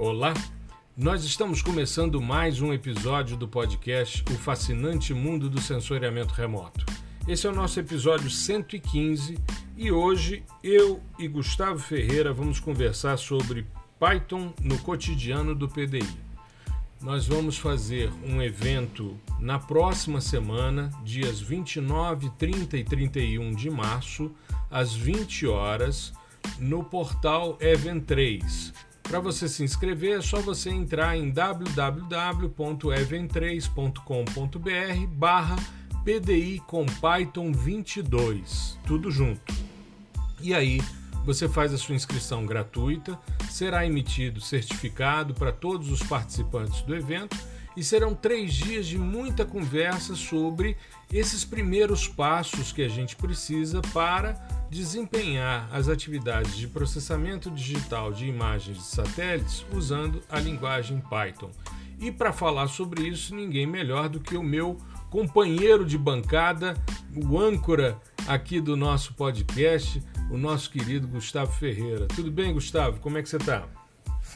Olá, nós estamos começando mais um episódio do podcast O Fascinante Mundo do Sensoriamento Remoto. Esse é o nosso episódio 115 e hoje eu e Gustavo Ferreira vamos conversar sobre Python no cotidiano do PDI. Nós vamos fazer um evento na próxima semana, dias 29, 30 e 31 de março, às 20 horas, no portal Event3. Para você se inscrever é só você entrar em www.event3.com.br barra PDI com Python 22, tudo junto. E aí você faz a sua inscrição gratuita, será emitido certificado para todos os participantes do evento e serão três dias de muita conversa sobre esses primeiros passos que a gente precisa para desempenhar as atividades de processamento digital de imagens de satélites usando a linguagem Python. E para falar sobre isso, ninguém melhor do que o meu companheiro de bancada, o âncora aqui do nosso podcast, o nosso querido Gustavo Ferreira. Tudo bem, Gustavo? Como é que você está?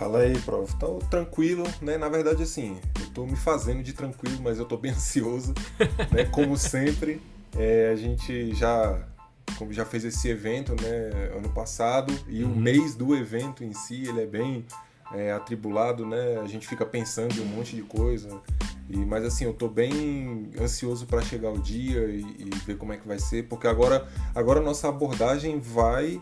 Fala aí, prof. Tô tranquilo, né? Na verdade, assim, eu tô me fazendo de tranquilo, mas eu tô bem ansioso, né? Como sempre, é, a gente já, como já fez esse evento, né? Ano passado e uhum. o mês do evento em si, ele é bem é, atribulado, né? A gente fica pensando em um monte de coisa. E, mas assim, eu tô bem ansioso para chegar o dia e, e, ver como é que vai ser, porque agora, agora a nossa abordagem vai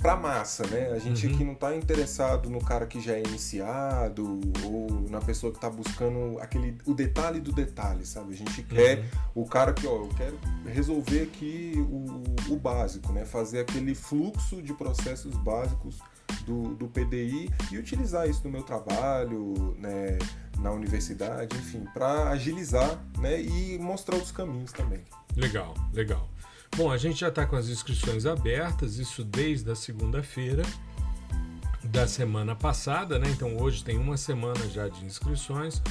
para a massa, né? A gente uhum. aqui não está interessado no cara que já é iniciado ou na pessoa que está buscando aquele, o detalhe do detalhe, sabe? A gente quer uhum. o cara que, ó, eu quero resolver aqui o, o básico, né? Fazer aquele fluxo de processos básicos do, do PDI e utilizar isso no meu trabalho, né, na universidade, enfim, para agilizar né, e mostrar os caminhos também. Legal, legal. Bom, a gente já está com as inscrições abertas, isso desde a segunda-feira da semana passada, né? Então hoje tem uma semana já de inscrições.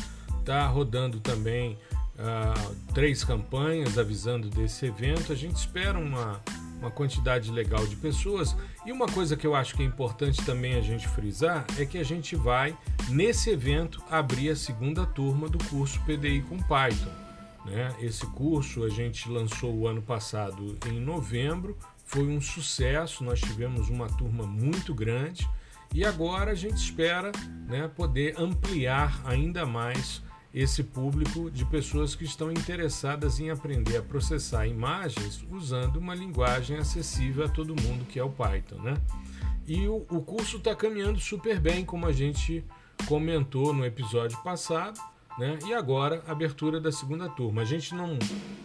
Tá rodando também uh, três campanhas avisando desse evento. A gente espera uma, uma quantidade legal de pessoas. E uma coisa que eu acho que é importante também a gente frisar é que a gente vai, nesse evento, abrir a segunda turma do curso PDI com Python. Né? Esse curso a gente lançou o ano passado em novembro, foi um sucesso, nós tivemos uma turma muito grande e agora a gente espera né, poder ampliar ainda mais esse público de pessoas que estão interessadas em aprender a processar imagens usando uma linguagem acessível a todo mundo, que é o Python, né? E o, o curso está caminhando super bem, como a gente comentou no episódio passado, né? E agora abertura da segunda turma. A gente não,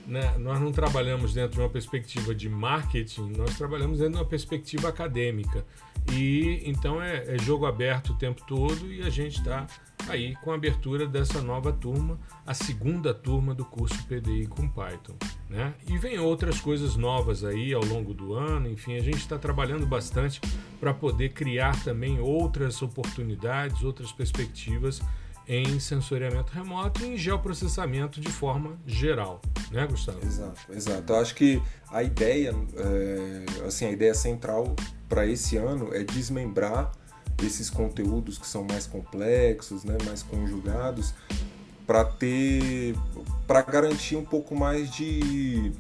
né, nós não trabalhamos dentro de uma perspectiva de marketing, nós trabalhamos dentro de uma perspectiva acadêmica. E então é, é jogo aberto o tempo todo e a gente está aí com a abertura dessa nova turma, a segunda turma do curso PDI com Python. Né? E vem outras coisas novas aí ao longo do ano, enfim, a gente está trabalhando bastante para poder criar também outras oportunidades, outras perspectivas em sensoriamento remoto e em geoprocessamento de forma geral, né, Gustavo? Exato, exato. Eu acho que a ideia, é, assim, a ideia central para esse ano é desmembrar esses conteúdos que são mais complexos, né, mais conjugados, para ter, para garantir um pouco mais de,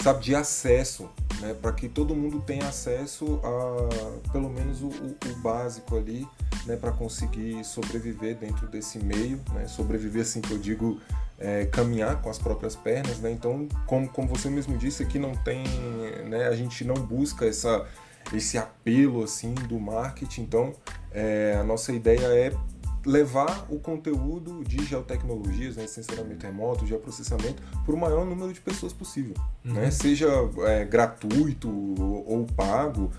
sabe, de acesso, né, para que todo mundo tenha acesso a, pelo menos o, o básico ali, né, para conseguir sobreviver dentro desse meio, né, sobreviver assim que eu digo é, caminhar com as próprias pernas, né? Então, como, como você mesmo disse, aqui não tem, né? A gente não busca essa esse apelo assim do marketing. Então, é, a nossa ideia é levar o conteúdo de geotecnologias, né, sensoramento remoto, geoprocessamento, para o maior número de pessoas possível. Uhum. Né? Seja é, gratuito ou, ou pago,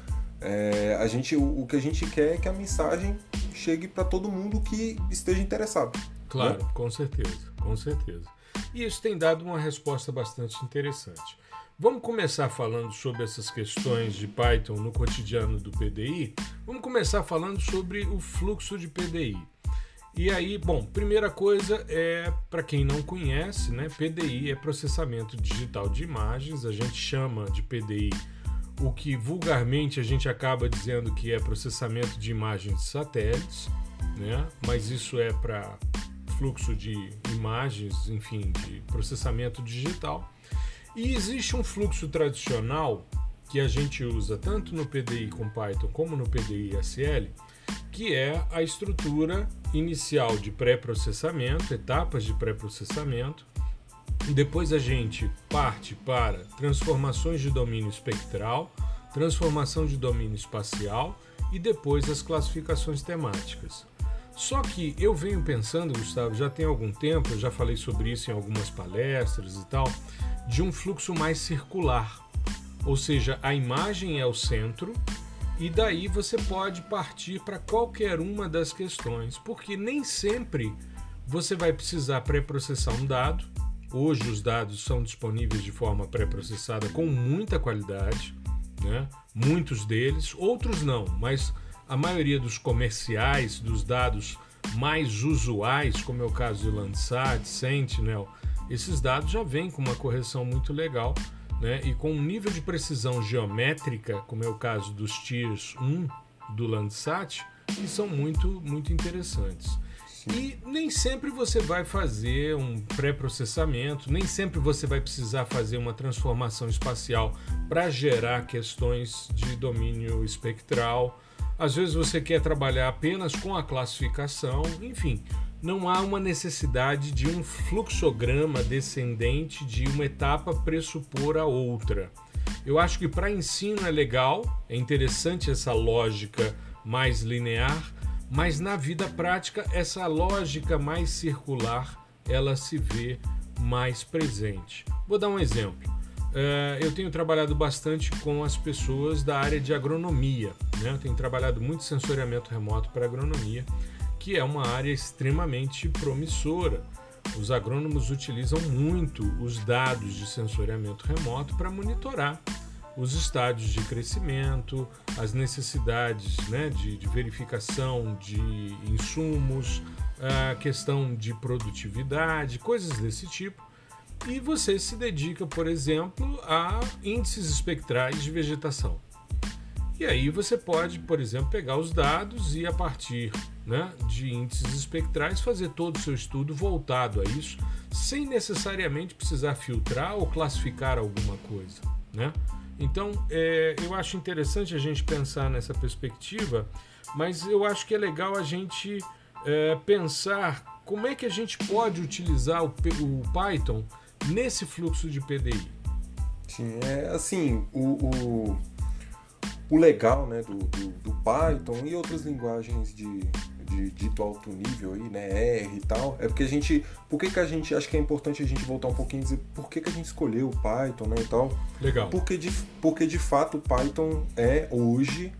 é, a gente, o, o, que a gente quer é que a mensagem chegue para todo mundo que esteja interessado. Claro, né? com certeza, com certeza. E isso tem dado uma resposta bastante interessante. Vamos começar falando sobre essas questões de Python no cotidiano do PDI. Vamos começar falando sobre o fluxo de PDI. E aí, bom, primeira coisa é para quem não conhece, né? PDI é processamento digital de imagens. A gente chama de PDI o que vulgarmente a gente acaba dizendo que é processamento de imagens de satélites. né? mas isso é para fluxo de imagens, enfim, de processamento digital. E existe um fluxo tradicional que a gente usa tanto no PDI com Python como no PDI SL, que é a estrutura inicial de pré-processamento, etapas de pré-processamento. Depois a gente parte para transformações de domínio espectral, transformação de domínio espacial e depois as classificações temáticas. Só que eu venho pensando, Gustavo, já tem algum tempo, eu já falei sobre isso em algumas palestras e tal, de um fluxo mais circular. Ou seja, a imagem é o centro e daí você pode partir para qualquer uma das questões, porque nem sempre você vai precisar pré-processar um dado. Hoje os dados são disponíveis de forma pré-processada com muita qualidade, né? muitos deles, outros não, mas a maioria dos comerciais, dos dados mais usuais, como é o caso de Landsat, Sentinel, esses dados já vêm com uma correção muito legal né? e com um nível de precisão geométrica, como é o caso dos Tiers 1 do Landsat, que são muito, muito interessantes. E nem sempre você vai fazer um pré-processamento, nem sempre você vai precisar fazer uma transformação espacial para gerar questões de domínio espectral às vezes você quer trabalhar apenas com a classificação, enfim, não há uma necessidade de um fluxograma descendente de uma etapa pressupor a outra. Eu acho que para ensino é legal, é interessante essa lógica mais linear, mas na vida prática essa lógica mais circular ela se vê mais presente. Vou dar um exemplo. Uh, eu tenho trabalhado bastante com as pessoas da área de agronomia. Né? Eu tenho trabalhado muito sensoriamento remoto para agronomia, que é uma área extremamente promissora. Os agrônomos utilizam muito os dados de sensoriamento remoto para monitorar os estádios de crescimento, as necessidades né, de, de verificação de insumos, a questão de produtividade, coisas desse tipo e você se dedica, por exemplo, a índices espectrais de vegetação. E aí você pode, por exemplo, pegar os dados e a partir né, de índices espectrais fazer todo o seu estudo voltado a isso, sem necessariamente precisar filtrar ou classificar alguma coisa. Né? Então, é, eu acho interessante a gente pensar nessa perspectiva, mas eu acho que é legal a gente é, pensar como é que a gente pode utilizar o, o Python nesse fluxo de PDI? Sim, é assim, o, o, o legal né, do, do, do, Python e outras linguagens de, de dito alto nível aí, né, R e tal, é porque a gente, por que, que a gente, acho que é importante a gente voltar um pouquinho e dizer por que, que a gente escolheu o Python, né, e tal. Legal. Porque de, porque de fato o Python é hoje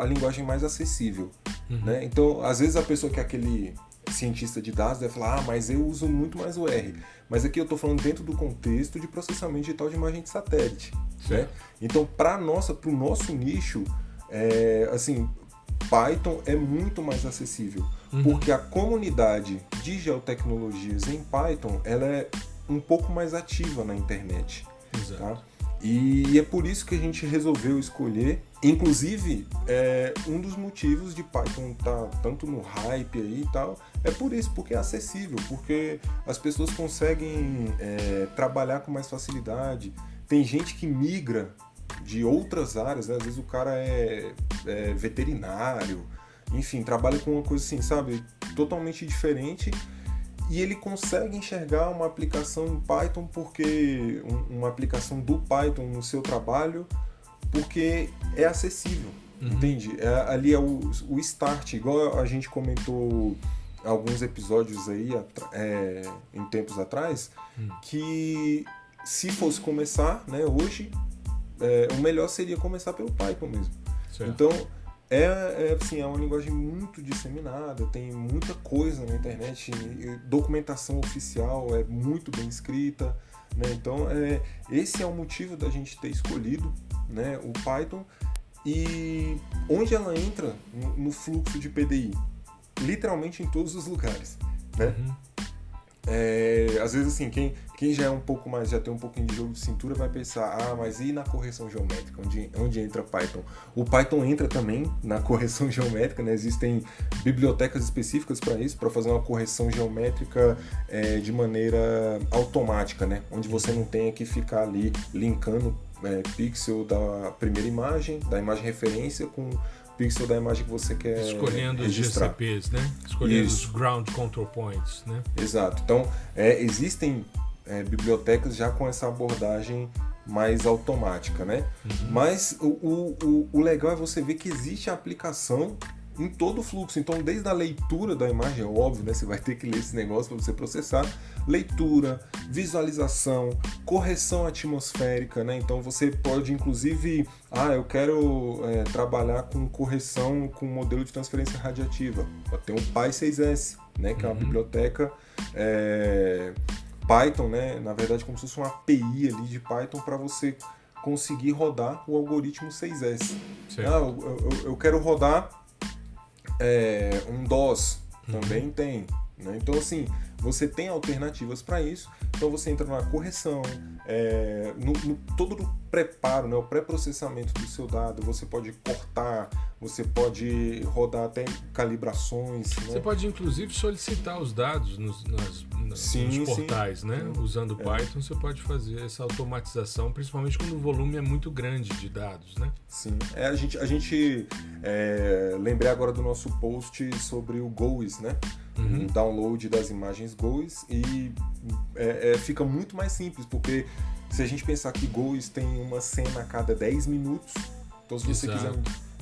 a linguagem mais acessível, uhum. né, então às vezes a pessoa que é aquele cientista de dados deve falar, ah, mas eu uso muito mais o R. Mas aqui eu estou falando dentro do contexto de processamento digital de imagem de satélite. Né? Então, para nossa, para o nosso nicho, é, assim, Python é muito mais acessível, uhum. porque a comunidade de geotecnologias em Python ela é um pouco mais ativa na internet. Exato. Tá? E é por isso que a gente resolveu escolher. Inclusive, é, um dos motivos de Python estar tá tanto no hype aí e tal, é por isso, porque é acessível, porque as pessoas conseguem é, trabalhar com mais facilidade. Tem gente que migra de outras áreas, né? às vezes o cara é, é veterinário, enfim, trabalha com uma coisa assim, sabe, totalmente diferente e ele consegue enxergar uma aplicação em Python porque uma aplicação do Python no seu trabalho porque é acessível, uhum. entende? É, ali é o, o start, igual a gente comentou alguns episódios aí é, em tempos atrás, uhum. que se fosse começar, né, hoje, é, o melhor seria começar pelo Python mesmo. Certo. Então é, é, assim, é uma linguagem muito disseminada, tem muita coisa na internet, documentação oficial é muito bem escrita, né? Então, é, esse é o motivo da gente ter escolhido né, o Python e onde ela entra no, no fluxo de PDI? Literalmente em todos os lugares, né? Uhum. é, às vezes assim, quem, quem já é um pouco mais, já tem um pouquinho de jogo de cintura vai pensar, ah, mas e na correção geométrica, onde, onde entra Python? O Python entra também na correção geométrica, né? Existem bibliotecas específicas para isso, para fazer uma correção geométrica é, de maneira automática, né? Onde você não tenha que ficar ali linkando é, pixel da primeira imagem, da imagem referência com pixel da imagem que você quer escolhendo registrar. os GCPs, né? Escolhendo Isso. os ground control points, né? Exato. Então é, existem é, bibliotecas já com essa abordagem mais automática, né? Uhum. Mas o, o, o legal é você ver que existe a aplicação em todo o fluxo. Então, desde a leitura da imagem, é óbvio, né? Você vai ter que ler esse negócio para você processar. Leitura, visualização, correção atmosférica, né? Então você pode, inclusive, ah, eu quero é, trabalhar com correção com modelo de transferência radiativa. Tem o Py6S, né? Que é uma uhum. biblioteca é, Python, né? Na verdade, como se fosse uma API ali de Python para você conseguir rodar o algoritmo 6S. Ah, eu, eu, eu quero rodar é, um DOS uhum. também tem. Né? Então, assim, você tem alternativas para isso. Então, você entra na correção, é, no, no, todo o preparo, né, o pré-processamento do seu dado. Você pode cortar, você pode rodar até calibrações. Né? Você pode, inclusive, solicitar os dados nos, nas, nas, sim, nos portais, sim. né? Usando é. Python, você pode fazer essa automatização, principalmente quando o volume é muito grande de dados, né? Sim. É, a gente, a gente é, lembrei agora do nosso post sobre o GOES, né? Uhum. Um download das imagens GOES e é, é, fica muito mais simples, porque se a gente pensar que GOES tem uma cena a cada 10 minutos, então se você quiser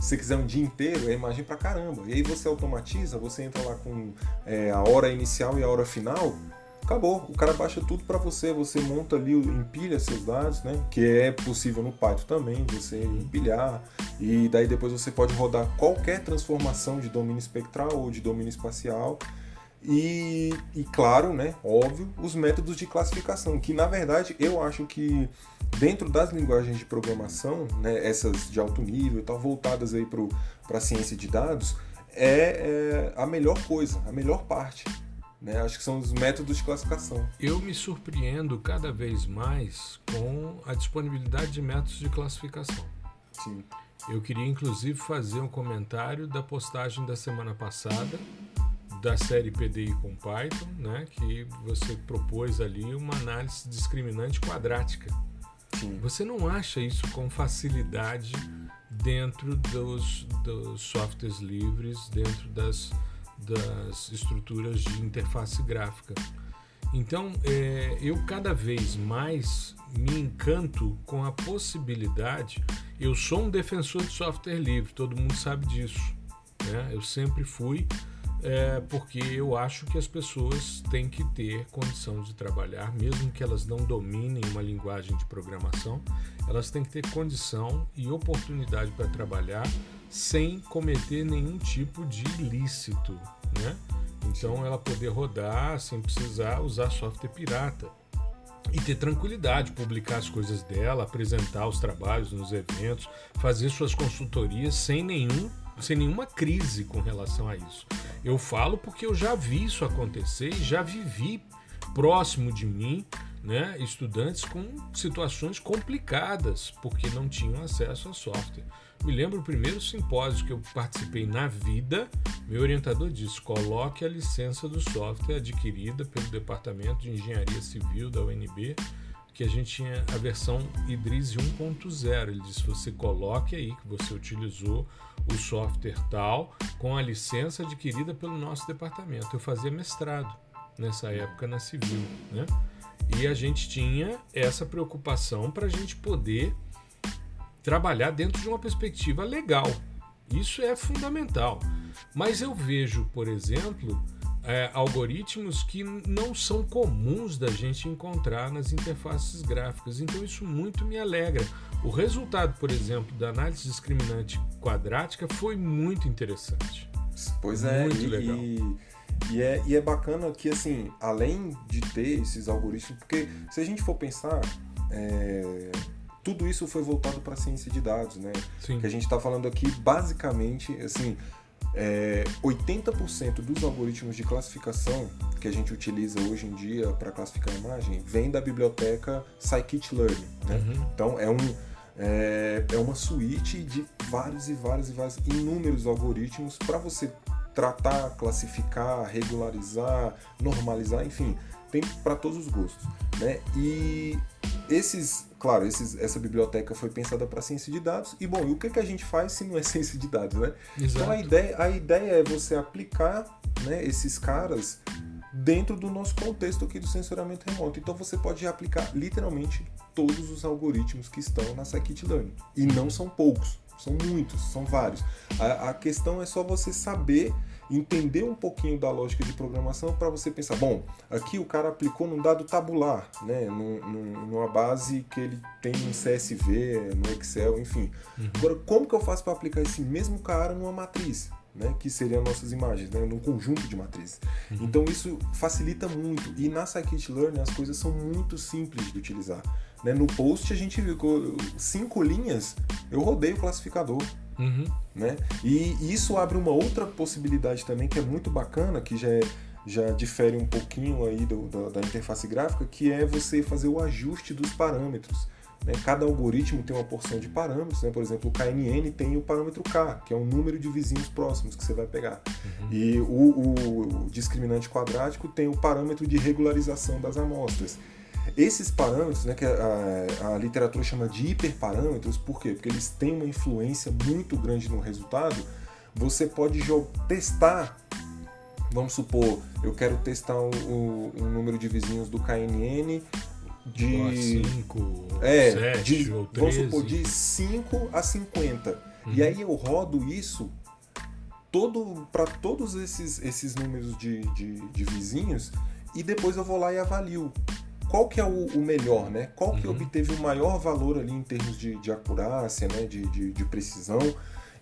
se você quiser um dia inteiro, é imagem pra caramba. E aí você automatiza, você entra lá com é, a hora inicial e a hora final, acabou. O cara baixa tudo para você, você monta ali, empilha seus dados, né? Que é possível no Python também, você empilhar. E daí depois você pode rodar qualquer transformação de domínio espectral ou de domínio espacial. E, e claro, né, óbvio, os métodos de classificação, que na verdade eu acho que dentro das linguagens de programação, né, essas de alto nível e tal, voltadas aí para a ciência de dados, é, é, a melhor coisa, a melhor parte. Né? Acho que são os métodos de classificação. Eu me surpreendo cada vez mais com a disponibilidade de métodos de classificação. Sim. Eu queria inclusive fazer um comentário da postagem da semana passada da série PDI com Python, né, que você propôs ali uma análise discriminante quadrática. Sim. Você não acha isso com facilidade dentro dos, dos softwares livres, dentro das, das estruturas de interface gráfica. Então, é, eu cada vez mais me encanto com a possibilidade. Eu sou um defensor de software livre, todo mundo sabe disso. Né? Eu sempre fui é porque eu acho que as pessoas têm que ter condição de trabalhar, mesmo que elas não dominem uma linguagem de programação, elas têm que ter condição e oportunidade para trabalhar sem cometer nenhum tipo de ilícito, né? Então ela poder rodar sem precisar usar software pirata e ter tranquilidade, publicar as coisas dela, apresentar os trabalhos nos eventos, fazer suas consultorias sem nenhum sem nenhuma crise com relação a isso. Eu falo porque eu já vi isso acontecer e já vivi próximo de mim né, estudantes com situações complicadas porque não tinham acesso ao software. Me lembro o primeiro simpósio que eu participei na vida, meu orientador disse: coloque a licença do software adquirida pelo Departamento de Engenharia Civil da UNB que a gente tinha a versão Idris 1.0. Ele disse: você coloque aí que você utilizou o software tal com a licença adquirida pelo nosso departamento. Eu fazia mestrado nessa época na Civil, né? E a gente tinha essa preocupação para a gente poder trabalhar dentro de uma perspectiva legal. Isso é fundamental. Mas eu vejo, por exemplo, é, algoritmos que não são comuns da gente encontrar nas interfaces gráficas. Então isso muito me alegra. O resultado, por exemplo, da análise discriminante quadrática foi muito interessante. Pois é, muito e, legal. E, e, é, e é bacana que, assim, além de ter esses algoritmos, porque se a gente for pensar, é, tudo isso foi voltado para a ciência de dados, né? Sim. Que a gente está falando aqui, basicamente, assim, é, 80% dos algoritmos de classificação que a gente utiliza hoje em dia para classificar a imagem vem da biblioteca Scikit-Learn. Né? Uhum. Então é, um, é, é uma suíte de vários e vários e vários inúmeros algoritmos para você tratar, classificar, regularizar, normalizar, enfim, tem para todos os gostos, né? E esses, claro, esses, essa biblioteca foi pensada para ciência de dados. E bom, e o que, que a gente faz se não é ciência de dados, né? Exato. Então a ideia, a ideia é você aplicar né, esses caras dentro do nosso contexto aqui do sensoramento remoto. Então você pode aplicar literalmente todos os algoritmos que estão na scikit-learn. E não são poucos, são muitos, são vários. A, a questão é só você saber entender um pouquinho da lógica de programação para você pensar, bom, aqui o cara aplicou num dado tabular, né, num, num, numa base que ele tem no CSV, no Excel, enfim. Uhum. Agora, como que eu faço para aplicar esse mesmo cara numa matriz? Né, que seriam nossas imagens, né, num conjunto de matrizes. Uhum. Então isso facilita muito e na scikit-learn as coisas são muito simples de utilizar. Né? No post a gente viu cinco linhas, eu rodei o classificador. Uhum. Né? E isso abre uma outra possibilidade também que é muito bacana, que já, é, já difere um pouquinho aí do, da, da interface gráfica, que é você fazer o ajuste dos parâmetros. Né? Cada algoritmo tem uma porção de parâmetros, né? por exemplo, o KNN tem o parâmetro K, que é o número de vizinhos próximos que você vai pegar. Uhum. E o, o, o discriminante quadrático tem o parâmetro de regularização das amostras. Esses parâmetros, né, que a, a, literatura chama de hiperparâmetros, por quê? Porque eles têm uma influência muito grande no resultado. Você pode testar, vamos supor, eu quero testar o, o, o número de vizinhos do KNN de 5, é, 7 de, ou 13. Vamos supor, de 5 a 50. Uhum. E aí eu rodo isso todo para todos esses, esses números de, de, de vizinhos e depois eu vou lá e avalio qual que é o, o melhor, né? Qual que uhum. obteve o maior valor ali em termos de, de acurácia, né? De, de, de, precisão.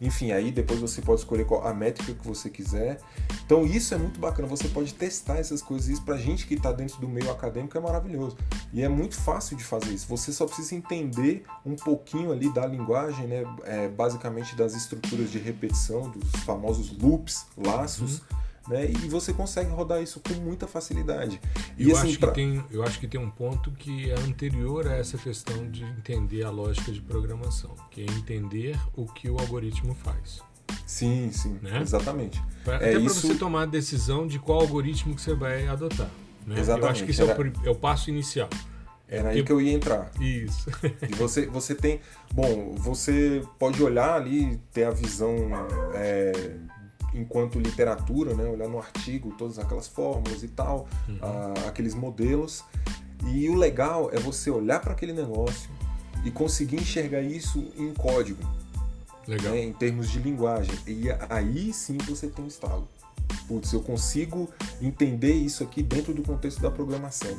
Enfim, aí depois você pode escolher qual, a métrica que você quiser. Então isso é muito bacana, você pode testar essas coisas. Isso pra gente que está dentro do meio acadêmico é maravilhoso. E é muito fácil de fazer isso. Você só precisa entender um pouquinho ali da linguagem, né? É, basicamente das estruturas de repetição, dos famosos loops, laços. Uhum né? E você consegue rodar isso com muita facilidade. E eu, assim, acho pra... que tem, eu acho que tem um ponto que é anterior a essa questão de entender a lógica de programação, que é entender o que o algoritmo faz. Sim, sim, né? exatamente. Pra, é, até para isso... você tomar a decisão de qual algoritmo que você vai adotar. Né? Exatamente. Eu acho que Era... é, o, é o passo inicial. Era aí que eu ia entrar. Isso. e você, você tem. Bom, você pode olhar ali, ter a visão é, enquanto literatura, né? olhar no artigo todas aquelas fórmulas e tal, uhum. a, aqueles modelos. E o legal é você olhar para aquele negócio e conseguir enxergar isso em código, né? em termos de linguagem. E aí sim você tem um estalo. Putz, eu consigo entender isso aqui dentro do contexto da programação.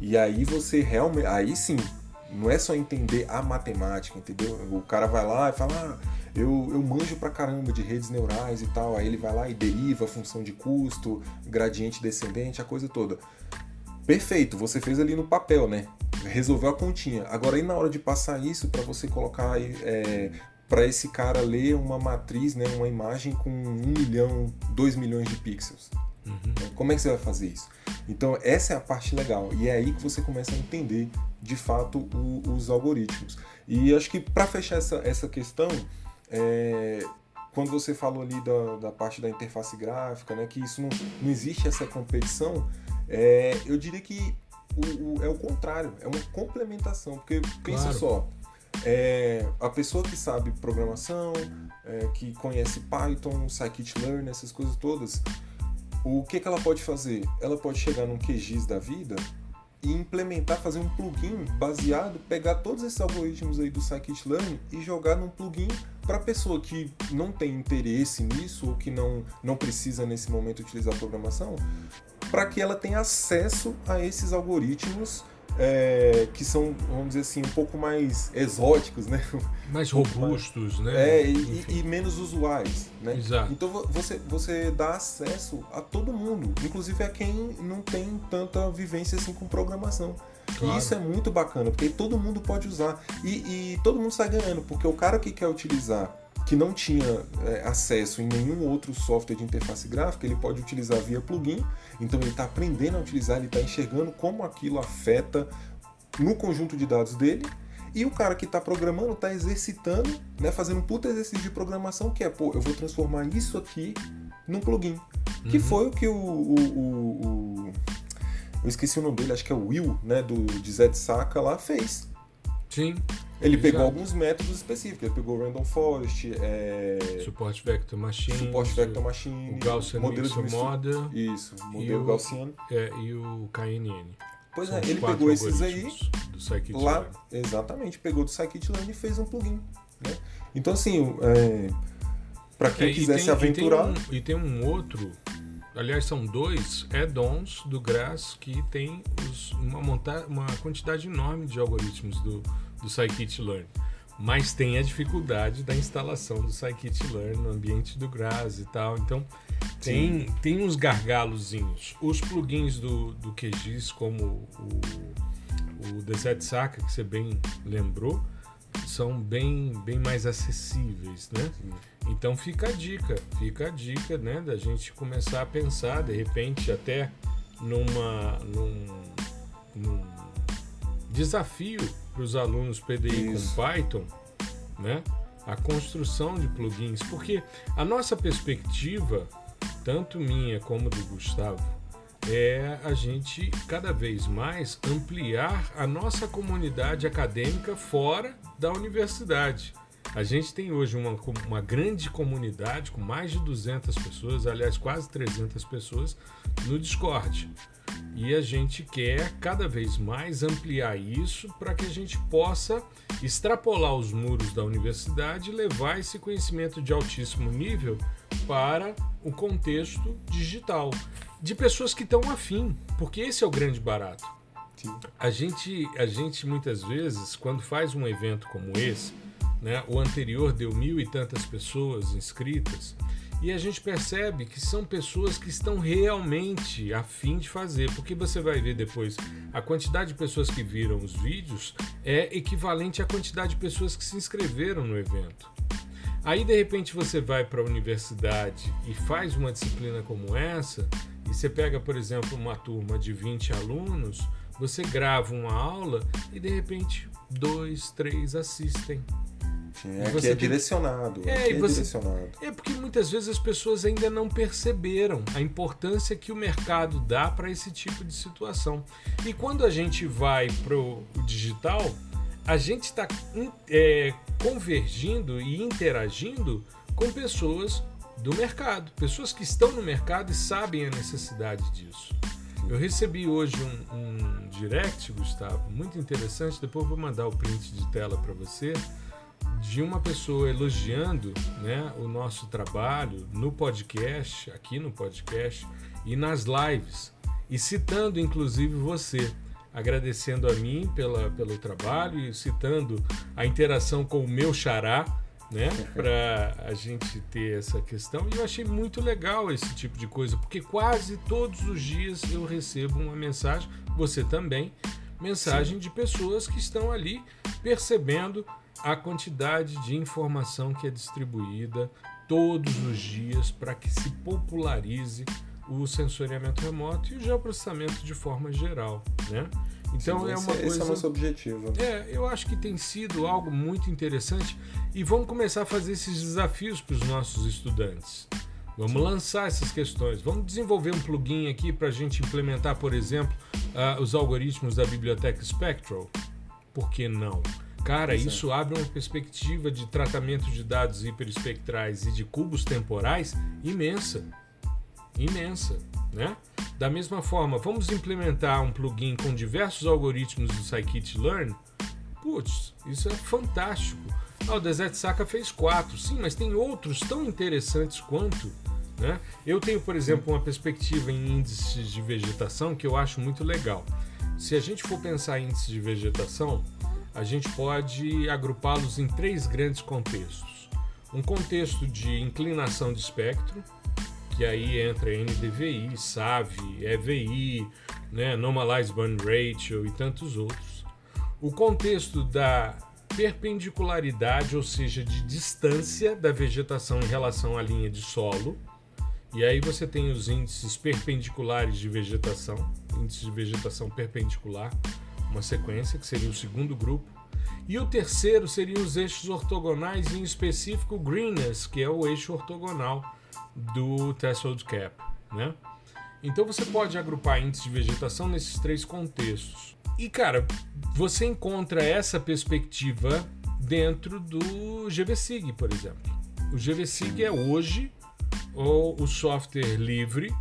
E aí você realmente, aí sim, não é só entender a matemática, entendeu? O cara vai lá e fala, ah, eu, eu manjo pra caramba de redes neurais e tal, aí ele vai lá e deriva a função de custo, gradiente descendente, a coisa toda. Perfeito, você fez ali no papel, né? Resolveu a continha. Agora aí na hora de passar isso para você colocar é, para esse cara ler uma matriz, né, uma imagem com um milhão, dois milhões de pixels. Uhum. Como é que você vai fazer isso? Então essa é a parte legal e é aí que você começa a entender de fato o, os algoritmos. E acho que para fechar essa, essa questão, é, quando você falou ali da, da, parte da interface gráfica, né, que isso não, não existe essa competição, é, eu diria que o, o, é o contrário, é uma complementação, porque pensa claro. só, é, a pessoa que sabe programação, é, que conhece Python, scikit-learn, essas coisas todas, o que, que ela pode fazer? Ela pode chegar num QGIS da vida e implementar, fazer um plugin baseado, pegar todos esses algoritmos aí do scikit-learn e jogar num plugin para a pessoa que não tem interesse nisso ou que não, não precisa nesse momento utilizar programação, para que ela tenha acesso a esses algoritmos é, que são, vamos dizer assim, um pouco mais exóticos, né? Mais robustos, mais, né? É, e, e, menos usuais, né? Exato. Então você, você dá acesso a todo mundo, inclusive a quem não tem tanta vivência assim com programação. Claro. E isso é muito bacana, porque todo mundo pode usar. E, e todo mundo sai ganhando, porque o cara que quer utilizar que não tinha é, acesso em nenhum outro software de interface gráfica, ele pode utilizar via plugin. Então ele está aprendendo a utilizar, ele está enxergando como aquilo afeta no conjunto de dados dele. E o cara que está programando está exercitando, né, fazendo um puta exercício de programação que é, pô, eu vou transformar isso aqui num plugin. Uhum. Que foi o que o, o, o, o, Eu esqueci o nome dele, acho que é o Will, né, do, de Zed Saka lá, fez. Sim. Ele pegou alguns métodos específicos. Ele pegou Random Forest, é... Suporte Vector Machine, Vector Machine, o Gaussian modelo de Model, isso, modelo Gaussian, é, e o KNN. Pois São é, ele pegou esses aí do lá, exatamente, pegou do Scikit-learn e fez um plugin, né? Então assim, é, para quem é, quiser tem, se aventurar, e tem, um, e tem um outro aliás, são dois add-ons do Grass que tem os, uma, monta uma quantidade enorme de algoritmos do, do scikit-learn. Mas tem a dificuldade da instalação do scikit-learn no ambiente do Grass e tal. Então, tem, tem uns gargalozinhos. Os plugins do, do QGIS, como o, o Desert Saka, que você bem lembrou, são bem, bem mais acessíveis, né? Sim. Então fica a dica, fica a dica, né, da gente começar a pensar, de repente, até numa, num, num desafio para os alunos PDI Isso. com Python, né? A construção de plugins, porque a nossa perspectiva, tanto minha como do Gustavo, é a gente cada vez mais ampliar a nossa comunidade acadêmica fora da universidade. A gente tem hoje uma, uma grande comunidade com mais de 200 pessoas, aliás, quase 300 pessoas no Discord. E a gente quer cada vez mais ampliar isso para que a gente possa extrapolar os muros da universidade e levar esse conhecimento de altíssimo nível para o contexto digital, de pessoas que estão afim, porque esse é o grande barato. Sim. A gente, a gente muitas vezes, quando faz um evento como esse, né? O anterior deu mil e tantas pessoas inscritas e a gente percebe que são pessoas que estão realmente a fim de fazer, porque você vai ver depois a quantidade de pessoas que viram os vídeos é equivalente à quantidade de pessoas que se inscreveram no evento. Aí de repente você vai para a universidade e faz uma disciplina como essa, e você pega, por exemplo, uma turma de 20 alunos, você grava uma aula e de repente dois, três assistem. É que é tem... direcionado. É, é você... direcionado. É porque muitas vezes as pessoas ainda não perceberam a importância que o mercado dá para esse tipo de situação. E quando a gente vai para o digital, a gente está é, convergindo e interagindo com pessoas do mercado, pessoas que estão no mercado e sabem a necessidade disso. Eu recebi hoje um, um direct, Gustavo, muito interessante. Depois vou mandar o print de tela para você de uma pessoa elogiando né, o nosso trabalho no podcast, aqui no podcast e nas lives, e citando inclusive você, agradecendo a mim pela, pelo trabalho e citando a interação com o meu xará, né, para a gente ter essa questão. E eu achei muito legal esse tipo de coisa, porque quase todos os dias eu recebo uma mensagem, você também, mensagem Sim. de pessoas que estão ali percebendo a quantidade de informação que é distribuída todos os dias para que se popularize o sensoriamento remoto e o geoprocessamento de forma geral, né? Então Sim, é uma esse, coisa. Esse é o nosso objetivo. É, eu acho que tem sido algo muito interessante e vamos começar a fazer esses desafios para os nossos estudantes. Vamos Sim. lançar essas questões. Vamos desenvolver um plugin aqui para a gente implementar, por exemplo, uh, os algoritmos da biblioteca Spectral. Por que não? Cara, isso abre uma perspectiva de tratamento de dados hiperespectrais e de cubos temporais imensa. Imensa, né? Da mesma forma, vamos implementar um plugin com diversos algoritmos do scikit-learn? Putz, isso é fantástico. Ah, o Desert Saka fez quatro, sim, mas tem outros tão interessantes quanto. Né? Eu tenho, por exemplo, uma perspectiva em índices de vegetação que eu acho muito legal. Se a gente for pensar em índices de vegetação, a gente pode agrupá-los em três grandes contextos. Um contexto de inclinação de espectro, que aí entra NDVI, SAV, EVI, né, Normalized Burn Ratio e tantos outros. O contexto da perpendicularidade, ou seja, de distância da vegetação em relação à linha de solo. E aí você tem os índices perpendiculares de vegetação, índice de vegetação perpendicular, uma sequência que seria o segundo grupo. E o terceiro seriam os eixos ortogonais, em específico o greenness, que é o eixo ortogonal do threshold cap, né? Então você pode agrupar índice de vegetação nesses três contextos. E cara, você encontra essa perspectiva dentro do GVSIG, por exemplo. O GVSIG é hoje o software livre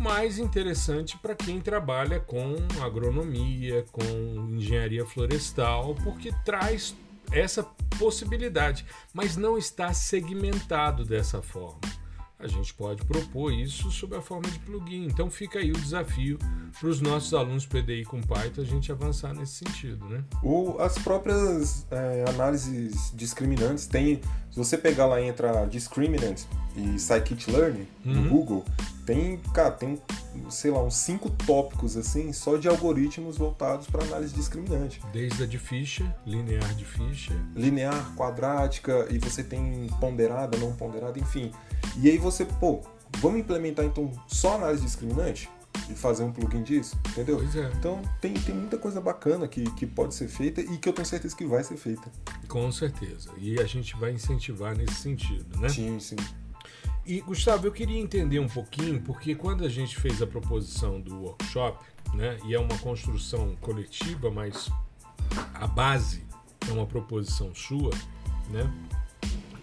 mais interessante para quem trabalha com agronomia, com engenharia florestal, porque traz essa possibilidade, mas não está segmentado dessa forma a gente pode propor isso sob a forma de plugin. Então fica aí o desafio para os nossos alunos PDI com Python a gente avançar nesse sentido, né? O, as próprias é, análises discriminantes tem, se você pegar lá entra discriminant e scikit-learn uhum. no Google, tem, cara, tem, sei lá, uns cinco tópicos assim só de algoritmos voltados para análise discriminante. Desde a de Fischer, linear de Fischer, linear, quadrática e você tem ponderada, não ponderada, enfim. E aí você, pô, vamos implementar então só análise discriminante? E fazer um plugin disso, entendeu? É. Então tem, tem muita coisa bacana que, que pode ser feita e que eu tenho certeza que vai ser feita. Com certeza. E a gente vai incentivar nesse sentido, né? Sim, sim. E Gustavo, eu queria entender um pouquinho, porque quando a gente fez a proposição do workshop, né, e é uma construção coletiva, mas a base é uma proposição sua, né?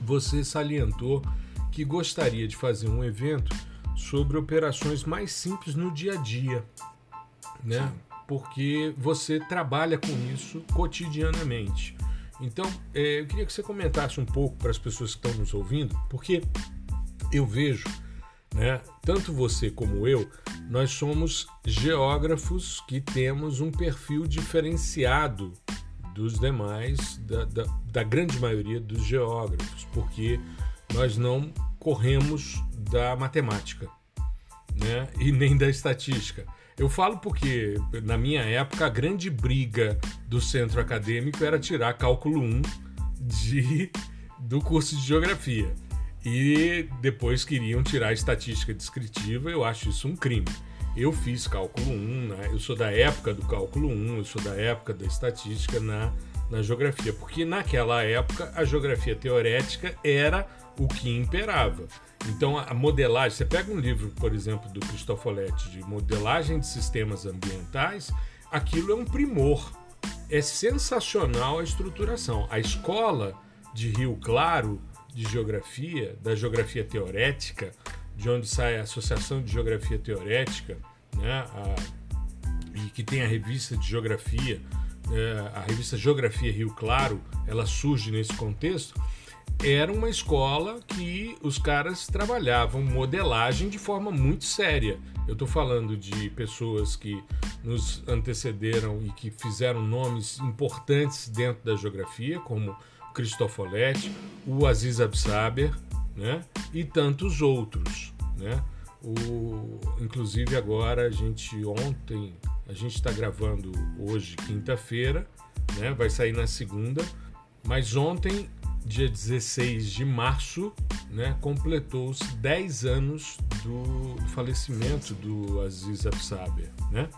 Você salientou que gostaria de fazer um evento sobre operações mais simples no dia a dia, né? Sim. Porque você trabalha com isso cotidianamente. Então, é, eu queria que você comentasse um pouco para as pessoas que estão nos ouvindo, porque eu vejo, né, tanto você como eu, nós somos geógrafos que temos um perfil diferenciado dos demais, da, da, da grande maioria dos geógrafos, porque nós não corremos da matemática né? e nem da estatística. Eu falo porque, na minha época, a grande briga do centro acadêmico era tirar cálculo 1 de, do curso de geografia. E depois queriam tirar estatística descritiva, eu acho isso um crime. Eu fiz cálculo 1, né? eu sou da época do cálculo 1, eu sou da época da estatística na, na geografia, porque naquela época a geografia teorética era o que imperava. Então a modelagem, você pega um livro, por exemplo, do Cristofoletti de modelagem de sistemas ambientais, aquilo é um primor. É sensacional a estruturação. A escola de Rio Claro de geografia, da geografia teorética, de onde sai a Associação de Geografia Teorética, né, a, e que tem a revista de geografia, é, a revista Geografia Rio Claro, ela surge nesse contexto era uma escola que os caras trabalhavam modelagem de forma muito séria. Eu estou falando de pessoas que nos antecederam e que fizeram nomes importantes dentro da geografia, como Cristofoletti, o Aziz Absaber, né? E tantos outros, né? O, inclusive agora a gente ontem, a gente está gravando hoje quinta-feira, né? Vai sair na segunda, mas ontem dia 16 de março, né, completou-se 10 anos do, falecimento do Aziz Absaber. Né?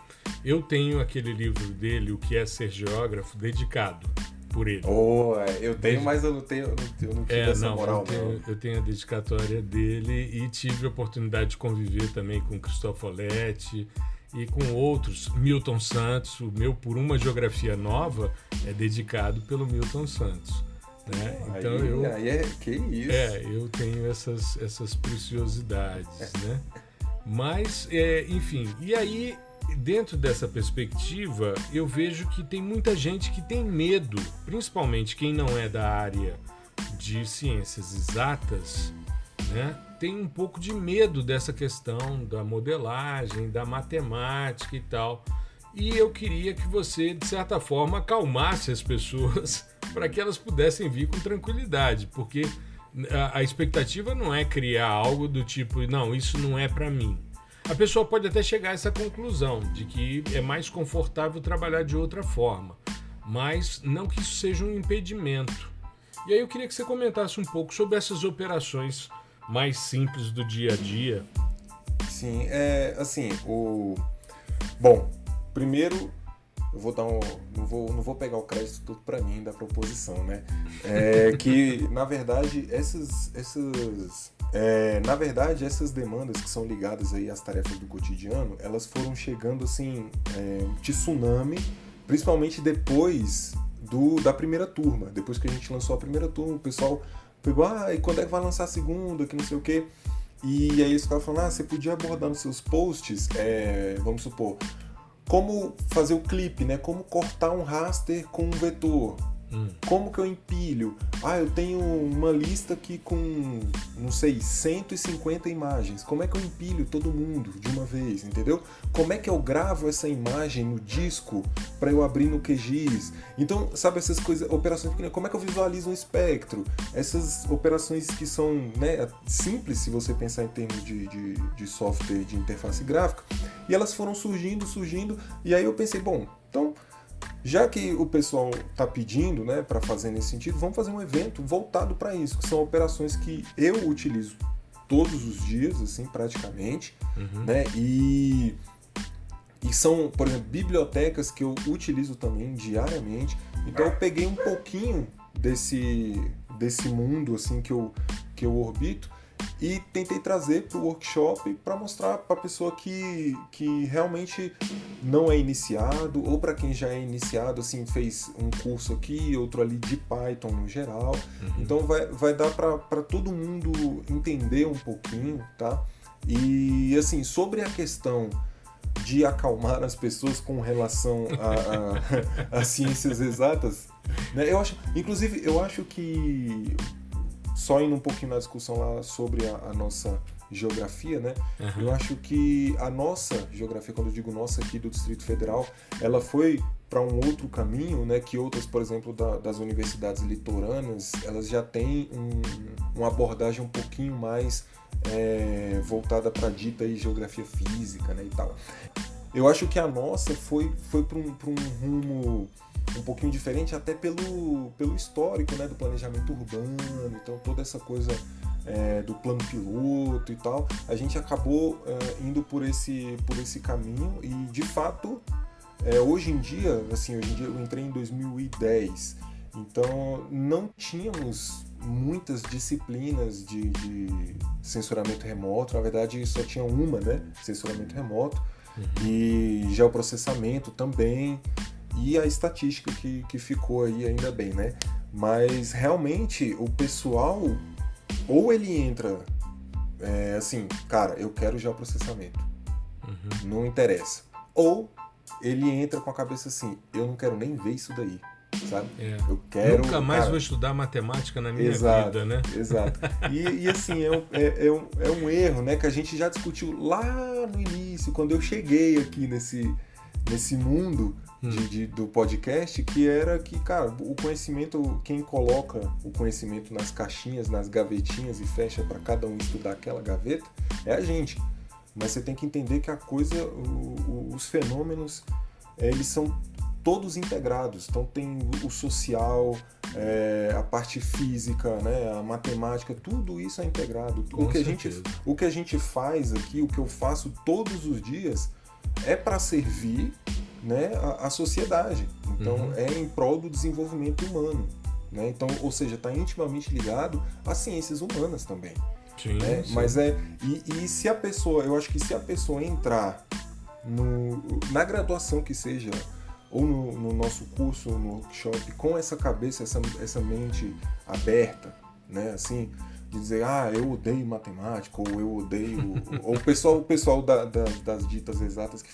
Eu tenho aquele livro dele, O que é Ser Geógrafo, dedicado por ele. Oh, eu tenho, mas eu não tenho, eu não tive é, essa não, moral. Eu tenho, eu tenho, a dedicatória dele e tive a oportunidade de conviver também com Cristofoletti e com outros. Milton Santos, o meu Por Uma Geografia Nova é dedicado pelo Milton Santos. Né? Então aí, eu, aí é, que isso. É, eu tenho essas, essas preciosidades, né? Mas, é, enfim, e aí, dentro dessa perspectiva, eu vejo que tem muita gente que tem medo, principalmente quem não é da área de ciências exatas, né? Tem um pouco de medo dessa questão da modelagem, da matemática e tal. E eu queria que você, de certa forma, acalmasse as pessoas para que elas pudessem vir com tranquilidade, porque a, a, expectativa não é criar algo do tipo, não, isso não é para mim. A pessoa pode até chegar a essa conclusão de que é mais confortável trabalhar de outra forma, mas não que isso seja um impedimento. E aí eu queria que você comentasse um pouco sobre essas operações mais simples do dia a dia. Sim, é assim, o bom, primeiro eu vou dar um, não vou, não vou pegar o crédito tudo para mim da proposição, né? É que na verdade essas essas é, na verdade essas demandas que são ligadas aí às tarefas do cotidiano, elas foram chegando assim, é, tsunami, principalmente depois do da primeira turma, depois que a gente lançou a primeira turma, o pessoal pegou, ah, e quando é que vai lançar a segunda, que não sei o quê. E aí eles ficavam falando, ah, você podia abordar nos seus posts, é, vamos supor, como fazer o clipe, né? Como cortar um raster com um vetor. Hum. Como que eu empilho? Ah, eu tenho uma lista aqui com, não sei, 150 imagens. Como é que eu empilho todo mundo de uma vez, entendeu? Como é que eu gravo essa imagem no disco para eu abrir no QGIS? Então, sabe essas coisas, operações pequenas, como é que eu visualizo um espectro? Essas operações que são né, simples, se você pensar em termos de, de, de software de interface gráfica, e elas foram surgindo, surgindo, e aí eu pensei, bom, então já que o pessoal está pedindo né, para fazer nesse sentido, vamos fazer um evento voltado para isso, que são operações que eu utilizo todos os dias, assim, praticamente, uhum. né? E, e são, por exemplo, bibliotecas que eu utilizo também diariamente. Então eu peguei um pouquinho desse, desse mundo assim que eu, que eu orbito e tentei trazer para o workshop para mostrar para a pessoa que, que realmente não é iniciado ou para quem já é iniciado, assim, fez um curso aqui, outro ali de Python no geral. Uhum. Então vai, vai dar para todo mundo entender um pouquinho, tá? E assim, sobre a questão de acalmar as pessoas com relação às ciências exatas, né? Eu acho, inclusive, eu acho que só indo um pouquinho na discussão lá sobre a, a nossa geografia, né? Uhum. Eu acho que a nossa geografia, quando eu digo nossa aqui do Distrito Federal, ela foi para um outro caminho, né? Que outras, por exemplo, da, das universidades litorâneas, elas já têm um, uma abordagem um pouquinho mais é, voltada para a dita aí, geografia física, né? E tal. Eu acho que a nossa foi, foi para um, um rumo um pouquinho diferente até pelo, pelo histórico né, do planejamento urbano, então toda essa coisa é, do plano piloto e tal, a gente acabou é, indo por esse, por esse caminho e de fato é, hoje em dia, assim, hoje em dia eu entrei em 2010, então não tínhamos muitas disciplinas de, de censuramento remoto, na verdade só tinha uma, né, censuramento remoto, uhum. e geoprocessamento também, e a estatística que, que ficou aí ainda bem, né? Mas realmente o pessoal, ou ele entra é, assim, cara, eu quero já processamento, uhum. não interessa. Ou ele entra com a cabeça assim, eu não quero nem ver isso daí, sabe? É. Eu quero. Nunca mais cara... vou estudar matemática na minha exato, vida, né? Exato. E, e assim, é um, é, é, um, é um erro, né? Que a gente já discutiu lá no início, quando eu cheguei aqui nesse, nesse mundo hum. de, do podcast, que era que, cara, o conhecimento, quem coloca o conhecimento nas caixinhas, nas gavetinhas e fecha para cada um estudar aquela gaveta, é a gente. Mas você tem que entender que a coisa, o, o, os fenômenos, eles são todos integrados. Então tem o social, é, a parte física, né, a matemática, tudo isso é integrado. o que, a gente, o que a gente faz aqui, o que eu faço todos os dias, é para servir né, a, a sociedade. Então, uhum. é em prol do desenvolvimento humano. Né? Então, ou seja, está intimamente ligado às ciências humanas também. Sim, né? sim. Mas é. E, e, se a pessoa, eu acho que se a pessoa entrar no, na graduação que seja, ou no, no nosso curso, no workshop, com essa cabeça, essa, essa mente aberta, né? Assim, de dizer, ah, eu odeio matemática, ou eu odeio. ou o pessoal, o pessoal da, da, das ditas exatas que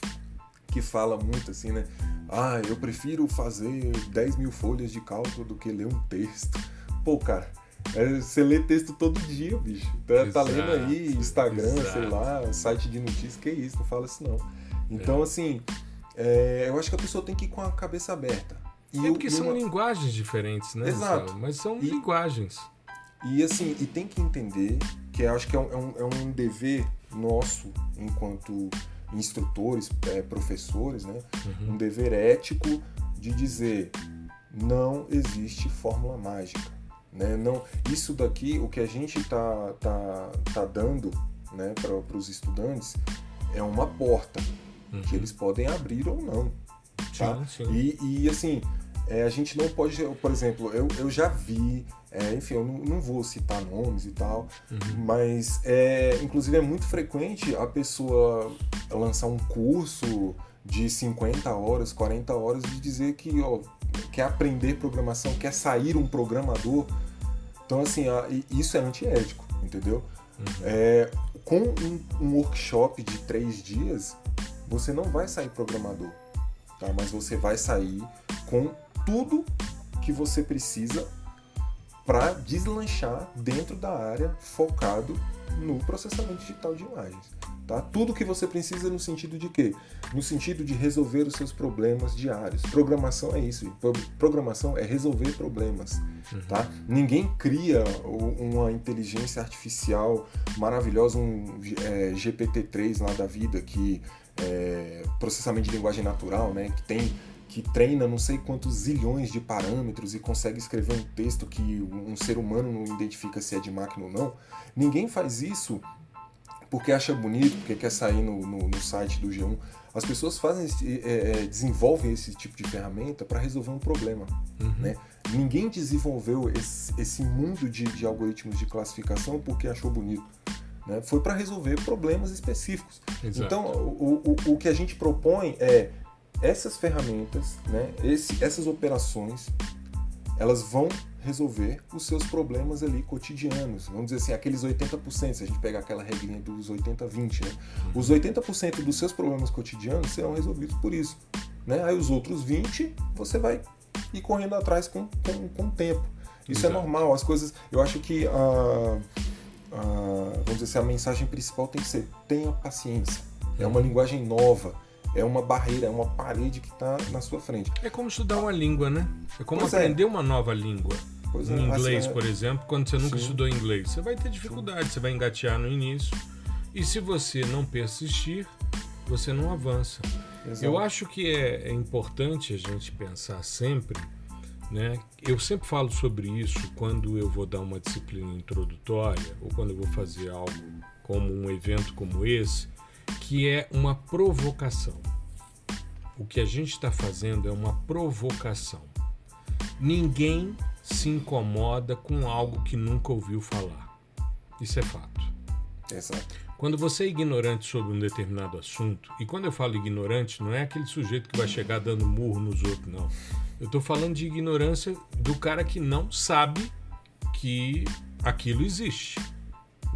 que fala muito assim, né? Ah, eu prefiro fazer 10 mil folhas de cálculo do que ler um texto. Pô, cara, é, você lê texto todo dia, bicho. Tá, exato, tá lendo aí Instagram, exato. sei lá, site de notícias, que isso, não fala isso não. Então, é. assim, é, eu acho que a pessoa tem que ir com a cabeça aberta. E é porque são linguagens diferentes, né? Exato. Mas são e, linguagens. E assim, e tem que entender que eu acho que é um, é um, é um dever nosso enquanto instrutores, é, professores, né? Uhum. Um dever ético de dizer não existe fórmula mágica. Né? Não, isso daqui, o que a gente está tá, tá dando né, para os estudantes é uma porta uhum. que eles podem abrir ou não. Tá? Sim, sim. E, e assim, é, a gente não pode, por exemplo, eu, eu já vi, é, enfim, eu não, não, vou citar nomes e tal, uhum. mas é, inclusive é muito frequente a pessoa lançar um curso de 50 horas, 40 horas e dizer que ó, quer aprender programação, quer sair um programador. Então, assim, isso é antiético, entendeu? Uhum. É, com um, um workshop de três dias, você não vai sair programador, tá? mas você vai sair com tudo que você precisa para deslanchar dentro da área focado no processamento digital de imagens. Tá? Tudo que você precisa no sentido de quê? No sentido de resolver os seus problemas diários. Programação é isso. Programação é resolver problemas. Uhum. Tá? Ninguém cria uma inteligência artificial maravilhosa, um é, GPT-3 lá da vida, que é, processamento de linguagem natural, né? que tem que treina não sei quantos zilhões de parâmetros e consegue escrever um texto que um ser humano não identifica se é de máquina ou não. Ninguém faz isso porque acha bonito, porque quer sair no, no, no site do G1. As pessoas fazem, é, é, desenvolvem esse tipo de ferramenta para resolver um problema. Uhum. Né? Ninguém desenvolveu esse, esse mundo de, de, algoritmos de classificação porque achou bonito. Né? Foi para resolver problemas específicos. Exato. Então, o, o, o que a gente propõe é essas ferramentas, né, esse, essas operações, elas vão resolver os seus problemas ali cotidianos. Vamos dizer assim, aqueles 80%, se a gente pegar aquela regrinha dos 80-20, né? Os 80% dos seus problemas cotidianos serão resolvidos por isso. Né? Aí os outros 20% você vai ir correndo atrás com, com, com o tempo. Isso é Exato. é normal, as coisas. Eu acho que a, a, vamos dizer assim, a mensagem principal tem que ser tenha paciência. É uma uhum. linguagem nova é uma barreira, é uma parede que está na sua frente. É como estudar uma língua, né? É como pois é. aprender é. uma nova língua. Pois em é, inglês, assim, por exemplo, quando você nunca sim. estudou inglês, você vai ter dificuldade, sim. você vai engatear no início. E se você não persistir, você não avança. Exato. Eu acho que é, é importante a gente pensar sempre né? Eu sempre falo sobre isso quando eu vou dar uma disciplina introdutória ou quando eu vou fazer algo como um evento como esse, que é uma provocação. O que a gente está fazendo é uma provocação. Ninguém se incomoda com algo que nunca ouviu falar. Isso é fato. Exato. Quando você é ignorante sobre um determinado assunto, e quando eu falo ignorante, não é aquele sujeito que vai chegar dando murro nos outros, não. Eu estou falando de ignorância do cara que não sabe que aquilo existe.